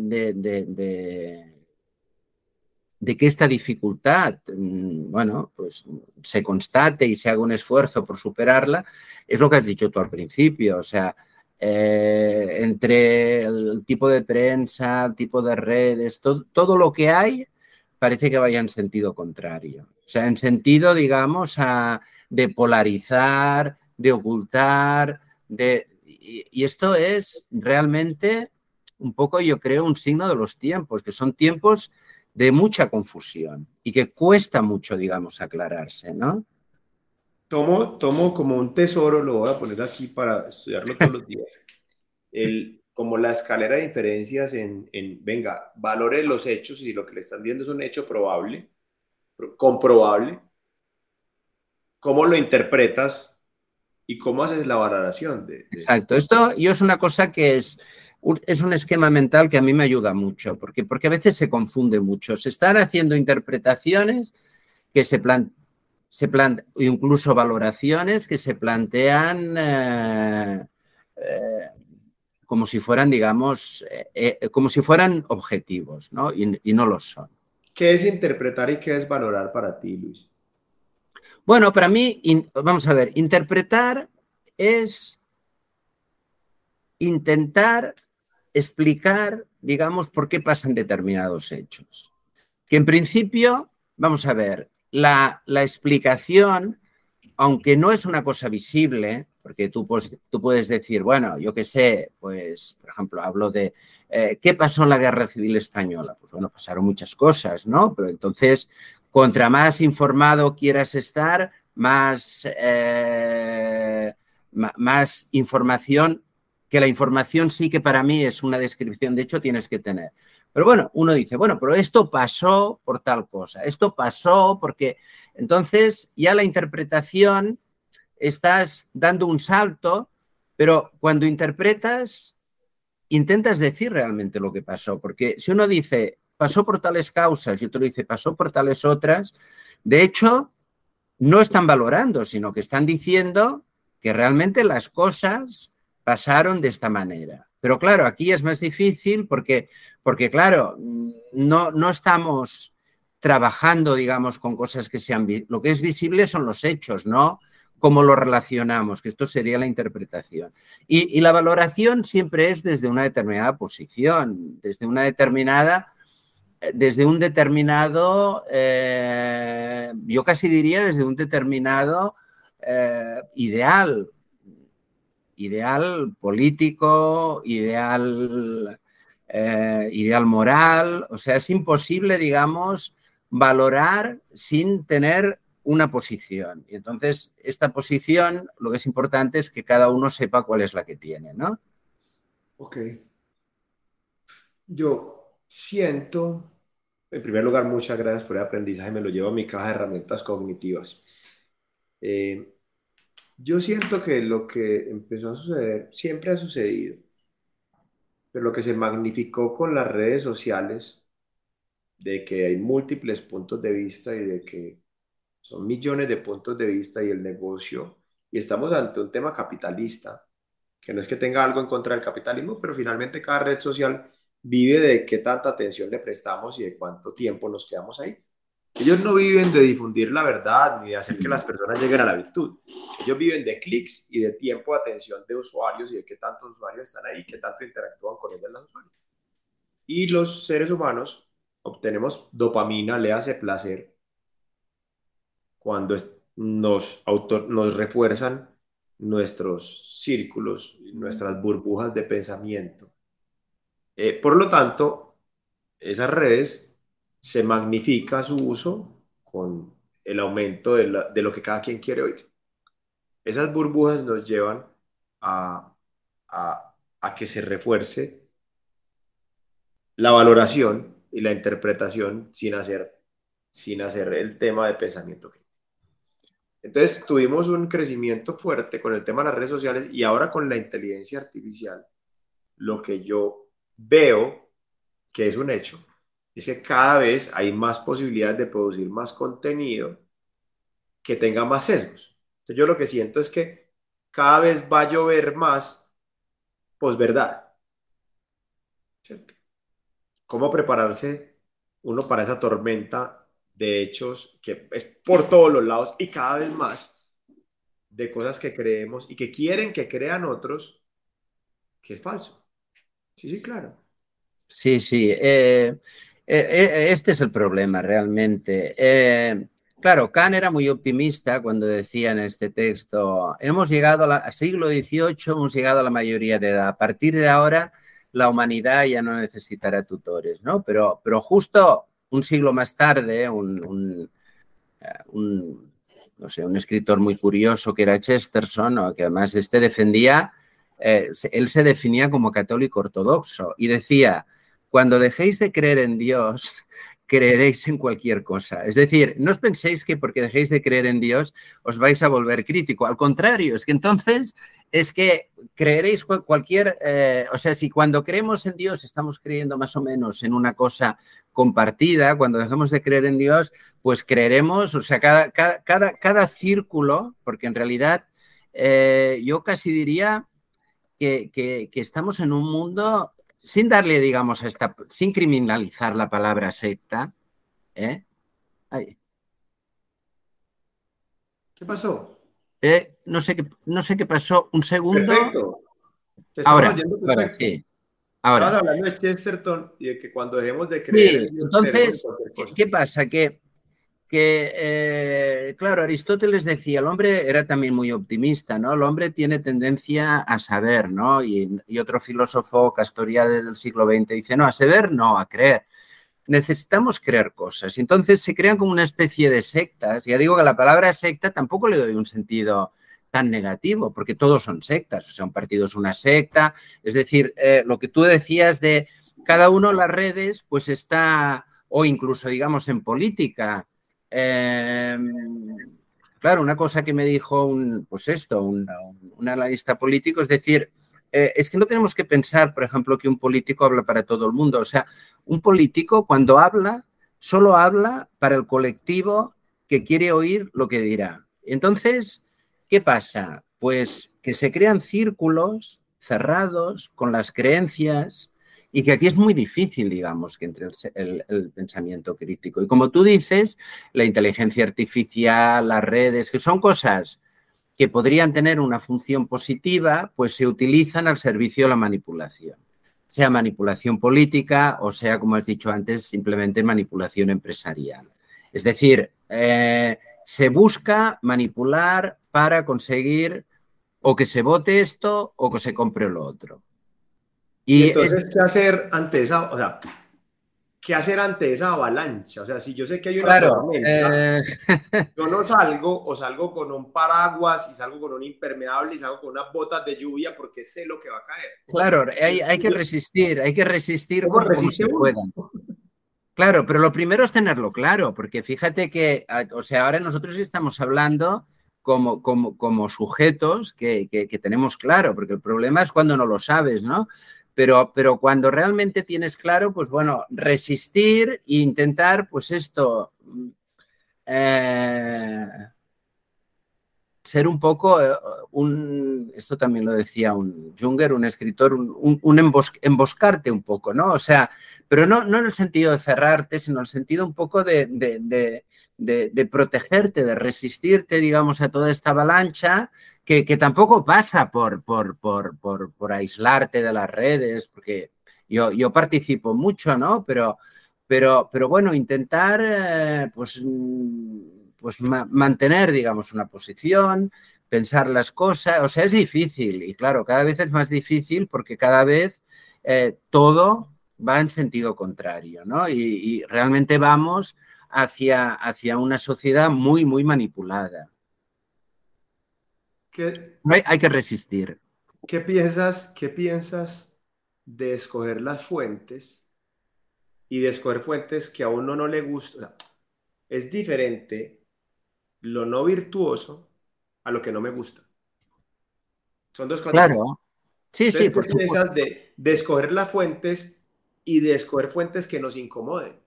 de que esta dificultad, mm, bueno, pues se constate y se haga un esfuerzo por superarla, es lo que has dicho tú al principio, o sea, eh, entre el tipo de prensa, el tipo de redes, todo, lo que hay parece que vaya en sentido contrario. O sea, en sentido, digamos, de polarizar, de ocultar, de, y esto es realmente un poco, yo creo, un signo de los tiempos, que son tiempos de mucha confusión y que cuesta mucho, digamos, aclararse, ¿no? Tomo, tomo como un tesoro, lo voy a poner aquí para estudiarlo todos los días, el, como la escalera de inferencias en, en, venga, valore los hechos y lo que le están diciendo es un hecho probable, comprobable, cómo lo interpretas y cómo haces la valoración. De, Exacto, esto yo es una cosa que es es un esquema mental que a mí me ayuda mucho, porque, porque a veces se confunde mucho. Se están haciendo interpretaciones que se plantean, se incluso valoraciones que se plantean eh, eh, como si fueran, digamos, eh, como si fueran objetivos, ¿no? Y, y, no lo son. ¿Qué es interpretar y qué es valorar para ti, Luis? Bueno, para mí, vamos a ver, interpretar es intentar explicar, digamos, por qué pasan determinados hechos. Que en principio, vamos a ver, la, explicación, aunque no es una cosa visible, porque tú, pues, tú puedes decir, bueno, yo qué sé, pues, por ejemplo, hablo de eh, qué pasó en la Guerra Civil Española. Pues bueno, pasaron muchas cosas, ¿no? Pero entonces, contra más informado quieras estar, más, eh, más información que la información sí que para mí es una descripción, de hecho tienes que tener. Pero bueno, uno dice, bueno, pero esto pasó por tal cosa, esto pasó porque entonces ya la interpretación estás dando un salto, pero cuando interpretas, intentas decir realmente lo que pasó, porque si uno dice, pasó por tales causas y otro dice, pasó por tales otras, de hecho, no están valorando, sino que están diciendo que realmente las cosas pasaron de esta manera. Pero claro, aquí es más difícil porque, porque claro, no, no estamos trabajando, digamos, con cosas que sean... Lo que es visible son los hechos, ¿no? Cómo lo relacionamos, que esto sería la interpretación. Y, la valoración siempre es desde una determinada posición, desde una determinada desde un determinado, eh, yo casi diría desde un determinado eh, ideal, ideal político, ideal, eh, ideal moral, o sea, es imposible, digamos, valorar sin tener una posición. Y entonces, esta posición, lo que es importante es que cada uno sepa cuál es la que tiene, ¿no? Ok. Yo siento, en primer lugar, muchas gracias por el aprendizaje, me lo llevo a mi caja de herramientas cognitivas. Eh, yo siento que lo que empezó a suceder siempre ha sucedido, pero lo que se magnificó con las redes sociales de que hay múltiples puntos de vista y de que son millones de puntos de vista y el negocio, y estamos ante un tema capitalista, que no es que tenga algo en contra del capitalismo, pero finalmente cada red social vive de qué tanta atención le prestamos y de cuánto tiempo nos quedamos ahí. Ellos no viven de difundir la verdad ni de hacer que las personas lleguen a la virtud. Ellos viven de clics y de tiempo de atención de usuarios y de qué tantos usuarios están ahí, qué tanto interactúan con ellos los usuarios. Y los seres humanos obtenemos dopamina, le hace placer, cuando nos, nos refuerzan nuestros círculos, nuestras burbujas de pensamiento. Eh, por lo tanto, esas redes se magnifica su uso con el aumento de, lo que cada quien quiere oír. Esas burbujas nos llevan a, que se refuerce la valoración y la interpretación sin hacer, sin hacer el tema de pensamiento crítico. Entonces tuvimos un crecimiento fuerte con el tema de las redes sociales y ahora con la inteligencia artificial, lo que yo veo que es un hecho es que cada vez hay más posibilidades de producir más contenido que tenga más sesgos. Entonces yo lo que siento es que cada vez va a llover más posverdad. ¿Cierto? cómo prepararse uno para esa tormenta de hechos que es por todos los lados y cada vez más de cosas que creemos y que quieren que crean otros que es falso. Sí, sí, claro. Sí, sí. Eh, este es el problema realmente. claro, Kant era muy optimista cuando decía en este texto, hemos llegado al siglo XVIII, hemos llegado a la mayoría de edad. A partir de ahora la humanidad ya no necesitará tutores, ¿no? Pero, pero justo un siglo más tarde, un, eh, no sé, un escritor muy curioso que era Chesterton, que además este defendía, eh, él se definía como católico ortodoxo y decía, cuando dejéis de creer en Dios, [LAUGHS] creeréis en cualquier cosa. Es decir, no os penséis que porque dejéis de creer en Dios os vais a volver crítico. Al contrario, es que entonces es que creeréis cualquier, eh, o sea, si cuando creemos en Dios estamos creyendo más o menos en una cosa compartida, cuando dejamos de creer en Dios, pues creeremos, o sea, cada, cada, cada, círculo, porque en realidad eh, yo casi diría que, que, estamos en un mundo, sin darle, digamos, a esta, sin criminalizar la palabra secta, ¿eh? ¿Qué pasó? Eh, no, sé qué, no sé qué pasó. Un segundo. Perfecto. ahora, ahora sí. Ahora. Estabas hablando de Chesterton y de que cuando dejemos de creer. Sí, entonces, ¿qué pasa? Que, que eh, claro, Aristóteles decía, el hombre era también muy optimista, ¿no? El hombre tiene tendencia a saber, ¿no? Y, otro filósofo, Castoriades del siglo XX, dice, no, a saber, no, a creer necesitamos crear cosas. Entonces se crean como una especie de sectas. Ya digo que la palabra secta tampoco le doy un sentido tan negativo, porque todos son sectas, o sea, un partido es una secta. Es decir, eh, lo que tú decías de cada uno las redes, pues está, o incluso digamos en política. Em, claro, una cosa que me dijo un, pues esto, un, analista político, es decir, eh, es que no tenemos que pensar, por ejemplo, que un político habla para todo el mundo. O sea, un político cuando habla, solo habla para el colectivo que quiere oír lo que dirá. Entonces, ¿qué pasa? Pues que se crean círculos cerrados con las creencias y que aquí es muy difícil, digamos, que entre el, pensamiento crítico. Y como tú dices, la inteligencia artificial, las redes, que son cosas que podrían tener una función positiva, pues se utilizan al servicio de la manipulación, sea manipulación política o sea, como has dicho antes, simplemente manipulación empresarial. Es decir, eh, se busca manipular para conseguir o que se vote esto o que se compre lo otro. Y, entonces, ¿qué hacer ante esa, o sea, qué hacer ante esa avalancha? O sea, si yo sé que hay una claro, eh, yo no salgo o salgo con un paraguas y salgo con un impermeable y salgo con unas botas de lluvia porque sé lo que va a caer. Claro, hay, hay que resistir, hay que resistir como, se pueda. Claro, pero lo primero es tenerlo claro, porque fíjate que, o sea, ahora nosotros estamos hablando como, como, como sujetos que, que, tenemos claro, porque el problema es cuando no lo sabes, ¿no? Pero, pero cuando realmente tienes claro, pues bueno, resistir e intentar, pues esto, eh, ser un poco, eh, un, esto también lo decía un Junger, un escritor, un, emboscarte un poco, ¿no? O sea, pero no, no en el sentido de cerrarte, sino en el sentido un poco de, de, protegerte, de resistirte, digamos, a toda esta avalancha que, tampoco pasa por, por, por, por, aislarte de las redes, porque yo, yo participo mucho, ¿no? Pero, pero, pero bueno, intentar, eh, pues, pues mantener, digamos, una posición, pensar las cosas, o sea, es difícil y claro, cada vez es más difícil porque cada vez eh, todo va en sentido contrario, ¿no? y realmente vamos hacia, hacia una sociedad muy, muy manipulada. hay, que resistir. ¿Qué piensas, ¿Qué piensas de escoger las fuentes y de escoger fuentes que a uno no le gusta? es diferente lo no virtuoso a lo que no me gusta. Son dos cosas. Claro. Sí, sí. ¿Qué piensas de, de escoger las fuentes y de escoger fuentes que nos incomoden?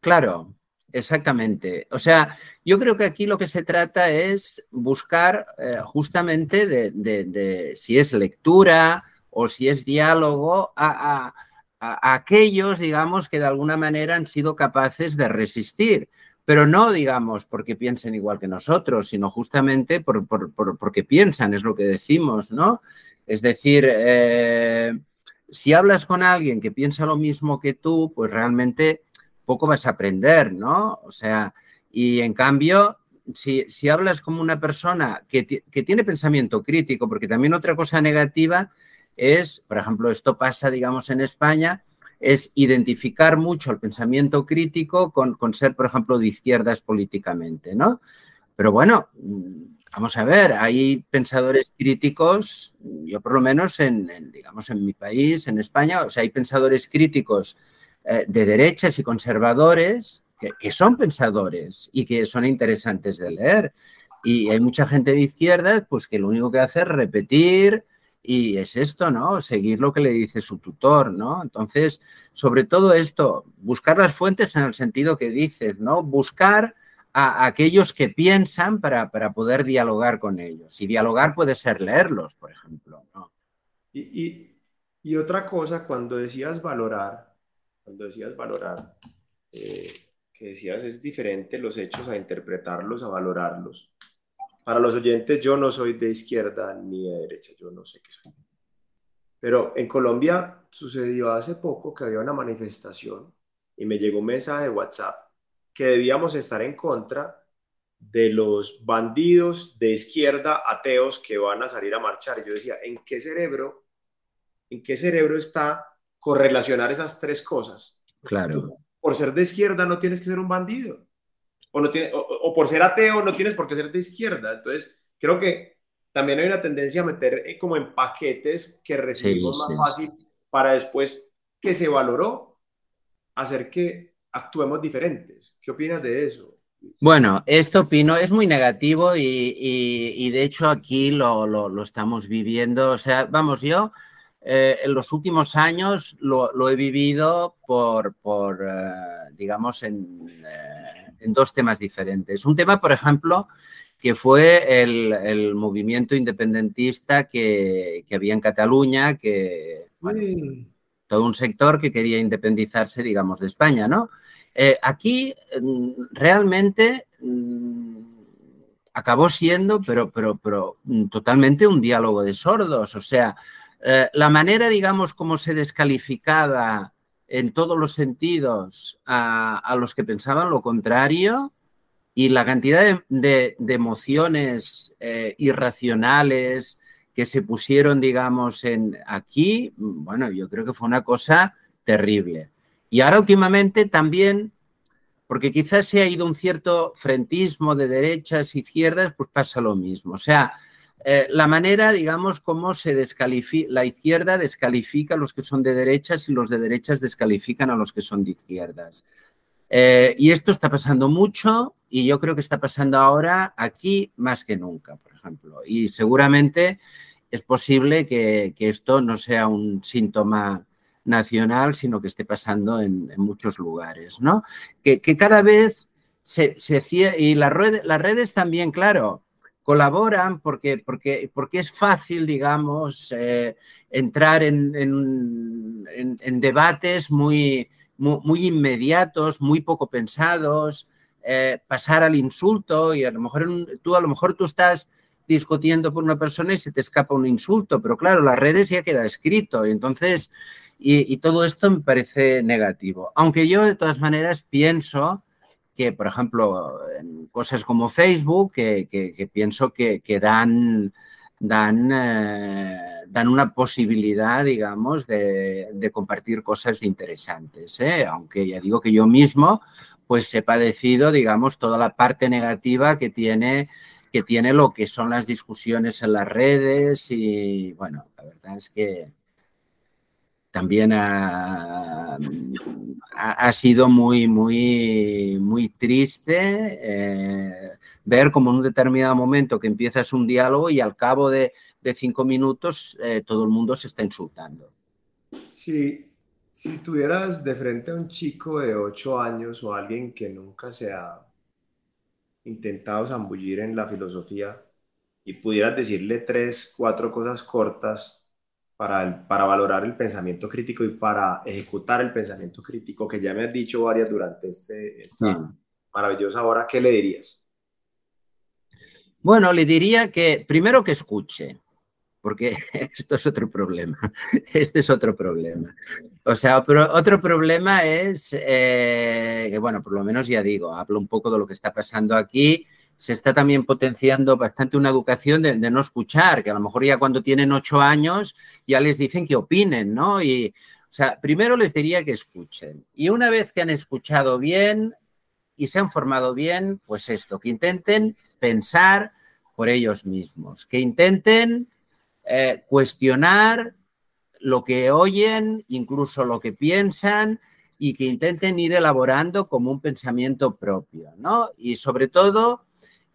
Claro, Exactamente. O sea, yo creo que aquí lo que se trata es buscar eh, justamente de, si es lectura o si es diálogo a, aquellos, digamos, que de alguna manera han sido capaces de resistir. Pero no, digamos, porque piensen igual que nosotros, sino justamente por, porque piensan, es lo que decimos, ¿no? Es decir, eh, si hablas con alguien que piensa lo mismo que tú, pues realmente poco vas a aprender, ¿no? O sea, y en cambio, si, hablas como una persona que, tiene pensamiento crítico, porque también otra cosa negativa es, por ejemplo, esto pasa, digamos, en España, es identificar mucho el pensamiento crítico con, ser, por ejemplo, de izquierdas políticamente, ¿no? Pero bueno, vamos a ver, hay pensadores críticos, yo por lo menos en, digamos, en mi país, en España, o sea, hay pensadores críticos eh, de derechas y conservadores que, son pensadores y que son interesantes de leer. Y hay mucha gente de izquierda pues que lo único que hace es repetir y es esto, ¿no? Seguir lo que le dice su tutor, ¿no? Entonces, sobre todo esto, buscar las fuentes en el sentido que dices, ¿no? Buscar a, aquellos que piensan para, poder dialogar con ellos. Y dialogar puede ser leerlos, por ejemplo, ¿no? y, y otra cosa, cuando decías valorar, cuando decías valorar, eh, que decías es diferente los hechos a interpretarlos, a valorarlos. Para los oyentes, yo no soy de izquierda ni de derecha, yo no sé qué soy. Pero en Colombia sucedió hace poco que había una manifestación y me llegó un mensaje de WhatsApp que debíamos estar en contra de los bandidos de izquierda ateos que van a salir a marchar. Yo decía, ¿en qué cerebro, en qué cerebro está correlacionar esas tres cosas. Claro. por ser de izquierda no tienes que ser un bandido. O, no tiene, o, por ser ateo no tienes por qué ser de izquierda. Entonces, creo que también hay una tendencia a meter eh, como en paquetes que recibimos más fácil para después que se valoró hacer que actuemos diferentes. ¿Qué opinas de eso? Bueno, esto opino, es muy negativo y, de hecho aquí lo, lo, lo, estamos viviendo. O sea, vamos, yo eh, en los últimos años lo, he vivido por, eh, digamos, eh, en, dos temas diferentes. Un tema, por ejemplo, que fue el, movimiento independentista que, había en Cataluña, que, todo un sector que quería independizarse, digamos, de España, ¿no? Eh, aquí mm, realmente mm, acabó siendo, pero, pero, pero mm, totalmente un diálogo de sordos. O sea, eh, la manera, digamos, como se descalificaba en todos los sentidos a, los que pensaban lo contrario y la cantidad de, emociones eh, irracionales, que se pusieron, digamos, en aquí, bueno, yo creo que fue una cosa terrible. Y ahora últimamente también, porque quizás se ha ido un cierto frentismo de derechas, izquierdas, pues pasa lo mismo. O sea, eh, la manera, digamos, cómo se descalifica, la izquierda descalifica a los que son de derechas y los de derechas descalifican a los que son de izquierdas. Eh, y esto está pasando mucho y yo creo que está pasando ahora aquí más que nunca, por ejemplo. Y seguramente es posible que, esto no sea un síntoma nacional, sino que esté pasando en, muchos lugares, ¿no? Que, cada vez se, se y las redes, las redes también, claro, colaboran porque, porque, porque es fácil, digamos, eh, entrar en, en, debates muy, muy, inmediatos, muy poco pensados, eh, pasar al insulto y a lo mejor tú, a lo mejor tú estás discutiendo por una persona y se te escapa un insulto, pero claro, las redes ya queda escrito, y entonces, y, todo esto me parece negativo. Aunque yo de todas maneras pienso por ejemplo, en cosas como Facebook, que, pienso que, dan, dan, eh, dan una posibilidad, digamos, de, compartir cosas interesantes. ¿eh? Aunque ya digo que yo mismo, pues he padecido, digamos, toda la parte negativa que tiene que tiene lo que son las discusiones en las redes y bueno, la verdad es que también ha, sido muy, muy, muy triste eh, ver como en un determinado momento que empiezas un diálogo y al cabo de, cinco minutos eh, todo el mundo se está insultando. Sí, si tuvieras de frente a un chico de ocho años o alguien que nunca se ha intentado zambullir en la filosofía y pudieras decirle tres, cuatro cosas cortas para, para valorar el pensamiento crítico y para ejecutar el pensamiento crítico, que ya me has dicho varias durante este, esta maravillosa hora, ¿qué le dirías? Bueno, le diría que primero que escuche, porque [LAUGHS] esto es otro problema. [LAUGHS] Este es otro problema. O sea, otro problema es eh, que, bueno, por lo menos ya digo, hablo un poco de lo que está pasando aquí. Se está también potenciando bastante una educación de, no escuchar, que a lo mejor ya cuando tienen ocho años ya les dicen que opinen, ¿no? Y, o sea, primero les diría que escuchen. Y una vez que han escuchado bien y se han formado bien, pues esto, que intenten pensar por ellos mismos, que intenten eh, cuestionar lo que oyen, incluso lo que piensan y que intenten ir elaborando como un pensamiento propio, ¿no? Y sobre todo,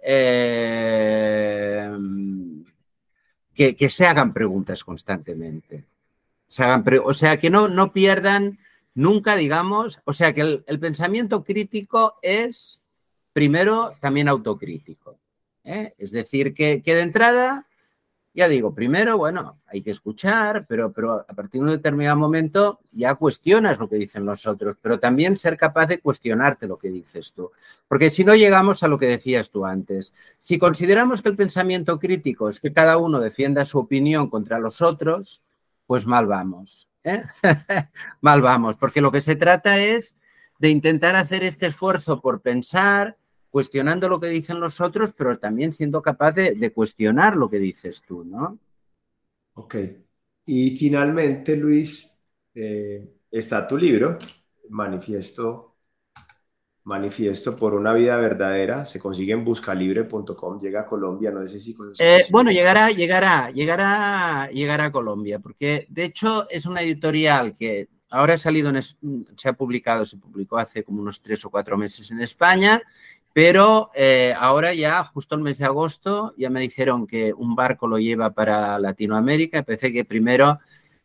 eh, que, se hagan preguntas constantemente. o sea, que no, no pierdan nunca, digamos, o sea, que el, pensamiento crítico es, primero, también autocrítico. ¿eh? Es decir, que, que de entrada ya digo, primero, bueno, hay que escuchar, pero, pero a partir de un determinado momento ya cuestionas lo que dicen los otros, pero también ser capaz de cuestionarte lo que dices tú. Porque si no llegamos a lo que decías tú antes, si consideramos que el pensamiento crítico es que cada uno defienda su opinión contra los otros, pues mal vamos. ¿eh? [LAUGHS] mal vamos, porque lo que se trata es de intentar hacer este esfuerzo por pensar, cuestionando lo que dicen los otros, pero también siendo capaz de, cuestionar lo que dices tú, ¿no? Ok. Y finalmente, Luis, eh, está tu libro, Manifiesto, Manifiesto por una vida verdadera. Se consigue en buscalibre.com, llega a Colombia, no sé si... Eh, bueno, llegará, llegará, llegará, llegará a Colombia, porque de hecho es una editorial que ahora ha salido, se ha publicado, se publicó hace como unos tres o cuatro meses en España pero eh, ahora ya, justo el mes de agosto, ya me dijeron que un barco lo lleva para Latinoamérica. Pensé que primero,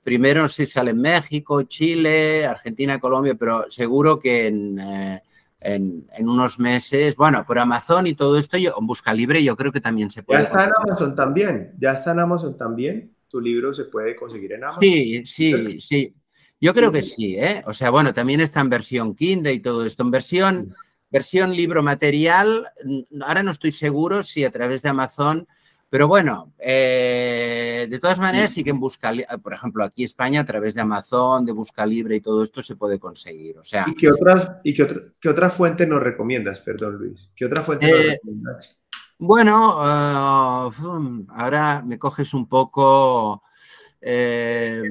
primero si sale en México, Chile, Argentina, Colombia, pero seguro que en, eh, en, unos meses, bueno, por Amazon y todo esto, yo, Busca Libre, yo creo que también se puede. Ya está en Amazon también, ya está en Amazon también. Tu libro se puede conseguir en Amazon. Sí, sí, sí. Yo creo que sí, ¿eh? O sea, bueno, también está en versión Kindle y todo esto. En versión, versión libro material, ahora no estoy seguro si a través de Amazon pero bueno, eh, de todas maneras sí que en Busca, por ejemplo, aquí en España a través de Amazon, de Busca Libre y todo esto se puede conseguir. O sea, ¿Y qué otras, y qué otra, qué otra fuente nos recomiendas, perdón Luis? ¿Qué otra fuente nos eh, recomiendas? Bueno, uh, ahora me coges un poco... Eh,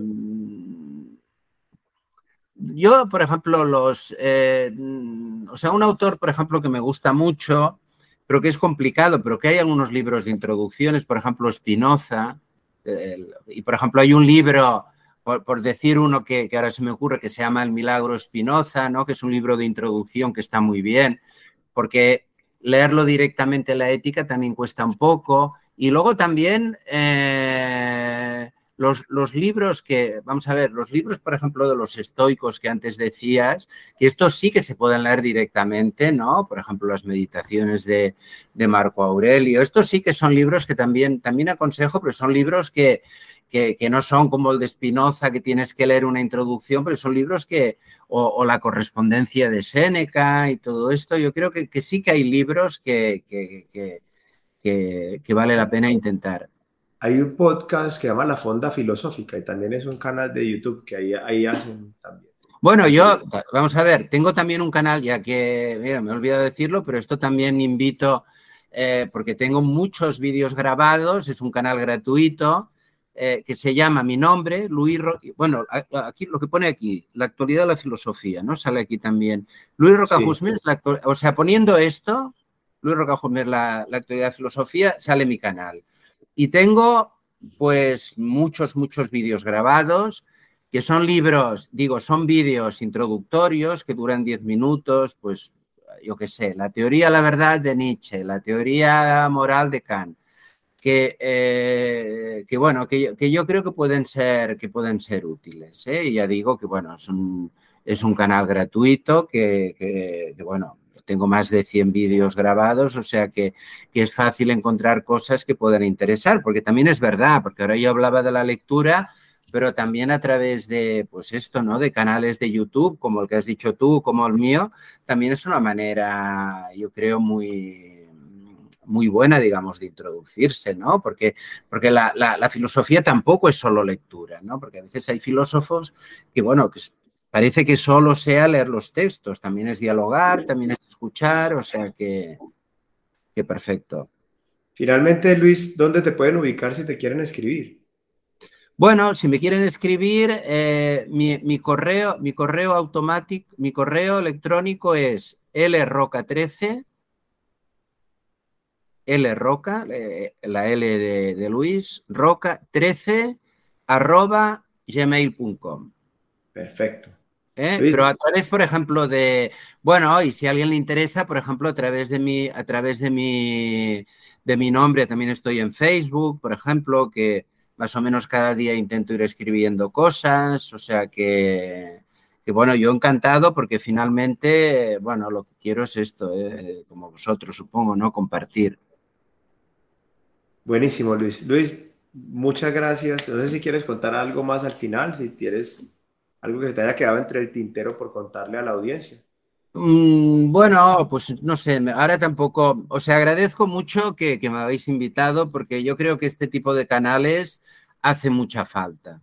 yo, por ejemplo, los... o sea, un autor, por ejemplo, que me gusta mucho pero que es complicado, pero que hay algunos libros de introducciones, por ejemplo, Spinoza, y por ejemplo hay un libro, por, decir uno que, ahora se me ocurre, que se llama El Milagro Spinoza, ¿no? que es un libro de introducción que está muy bien, porque leerlo directamente la ética también cuesta un poco, y luego también... Eh, los, libros que, vamos a ver, los libros, por ejemplo, de los estoicos que antes decías, que estos sí que se pueden leer directamente, ¿no? Por ejemplo, las meditaciones de, Marco Aurelio. Estos sí que son libros que también, también aconsejo, pero son libros que, que, no son como el de Spinoza, que tienes que leer una introducción, pero son libros que, o, la correspondencia de Séneca y todo esto, yo creo que, sí que hay libros que, que vale la pena intentar hay un podcast que se llama La Fonda Filosófica y también es un canal de YouTube que ahí, ahí hacen también. Bueno, yo, vamos a ver, tengo también un canal, ya que, mira, me he olvidado decirlo, pero esto también invito, eh, porque tengo muchos vídeos grabados, es un canal gratuito, eh, que se llama Mi Nombre, Luis, bueno, aquí lo que pone aquí, la actualidad de la filosofía, ¿no? Sale aquí también. Luis Roca o sea, poniendo esto, Luis Roca la, la actualidad de la filosofía, sale mi canal. Y tengo pues muchos, muchos vídeos grabados, que son libros, digo, son vídeos introductorios que duran 10 minutos, pues yo qué sé, la teoría la verdad de Nietzsche, la teoría moral de Kant, que, eh, que bueno, que, que, yo creo que pueden ser, que pueden ser útiles. ¿eh? Y ya digo que bueno, es un, canal gratuito que, que bueno, tengo más de 100 vídeos grabados, o sea que, es fácil encontrar cosas que puedan interesar, porque también es verdad, porque ahora yo hablaba de la lectura, pero también a través de, pues esto, ¿no? De canales de YouTube, como el que has dicho tú, como el mío, también es una manera, yo creo, muy muy buena, digamos, de introducirse, ¿no? Porque, porque la, la, filosofía tampoco es solo lectura, ¿no? Porque a veces hay filósofos que, bueno, que parece que solo sea leer los textos, también es dialogar, también es escuchar, o sea que, que perfecto. Finalmente, Luis, ¿dónde te pueden ubicar si te quieren escribir? Bueno, si me quieren escribir, eh, mi, correo, mi correo automático, mi correo electrónico es lroca13, lroca, eh, la L de, de Luis, roca13, arroba gmail.com. Perfecto. ¿Eh? Pero a través, por ejemplo, de, bueno, y si a alguien le interesa, por ejemplo, a través de mi, a través de mi, de mi nombre, también estoy en Facebook, por ejemplo, que más o menos cada día intento ir escribiendo cosas, o sea que, que bueno, yo encantado porque finalmente, bueno, lo que quiero es esto, ¿eh? como vosotros, supongo, ¿no? Compartir. Buenísimo, Luis. Luis, muchas gracias. No sé si quieres contar algo más al final, si quieres algo que se te haya quedado entre el tintero por contarle a la audiencia. Mm, bueno, pues no sé, ahora tampoco, o sea, agradezco mucho que, me habéis invitado porque yo creo que este tipo de canales hace mucha falta.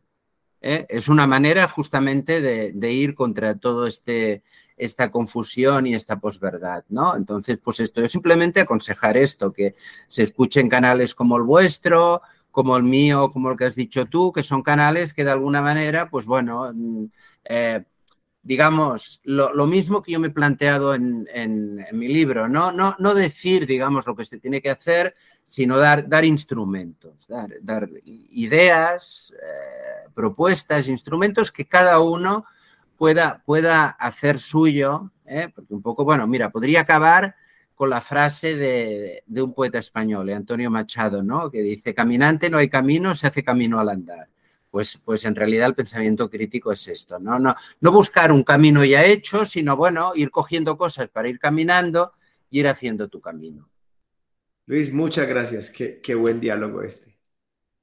¿eh? Es una manera justamente de, ir contra todo este esta confusión y esta posverdad, ¿no? Entonces, pues esto es simplemente aconsejar esto, que se escuchen canales como el vuestro, como el mío, como el que has dicho tú, que son canales que de alguna manera, pues bueno, mm, eh, digamos, lo, mismo que yo me he planteado en, mi libro, ¿no? No, no, decir, digamos, lo que se tiene que hacer, sino dar, dar instrumentos, dar, ideas, eh, propuestas, instrumentos que cada uno pueda, pueda hacer suyo, ¿eh? porque un poco, bueno, mira, podría acabar con la frase de, un poeta español, Antonio Machado, ¿no? que dice, caminante no hay camino, se hace camino al andar. pues, pues en realidad el pensamiento crítico es esto, ¿no? No, no buscar un camino ya hecho, sino, bueno, ir cogiendo cosas para ir caminando y ir haciendo tu camino. Luis, muchas gracias. Qué, qué buen diálogo este.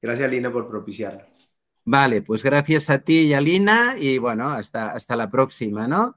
Gracias, Lina, por propiciarlo. Vale, pues gracias a ti y a Lina y bueno, hasta, hasta la próxima, ¿no?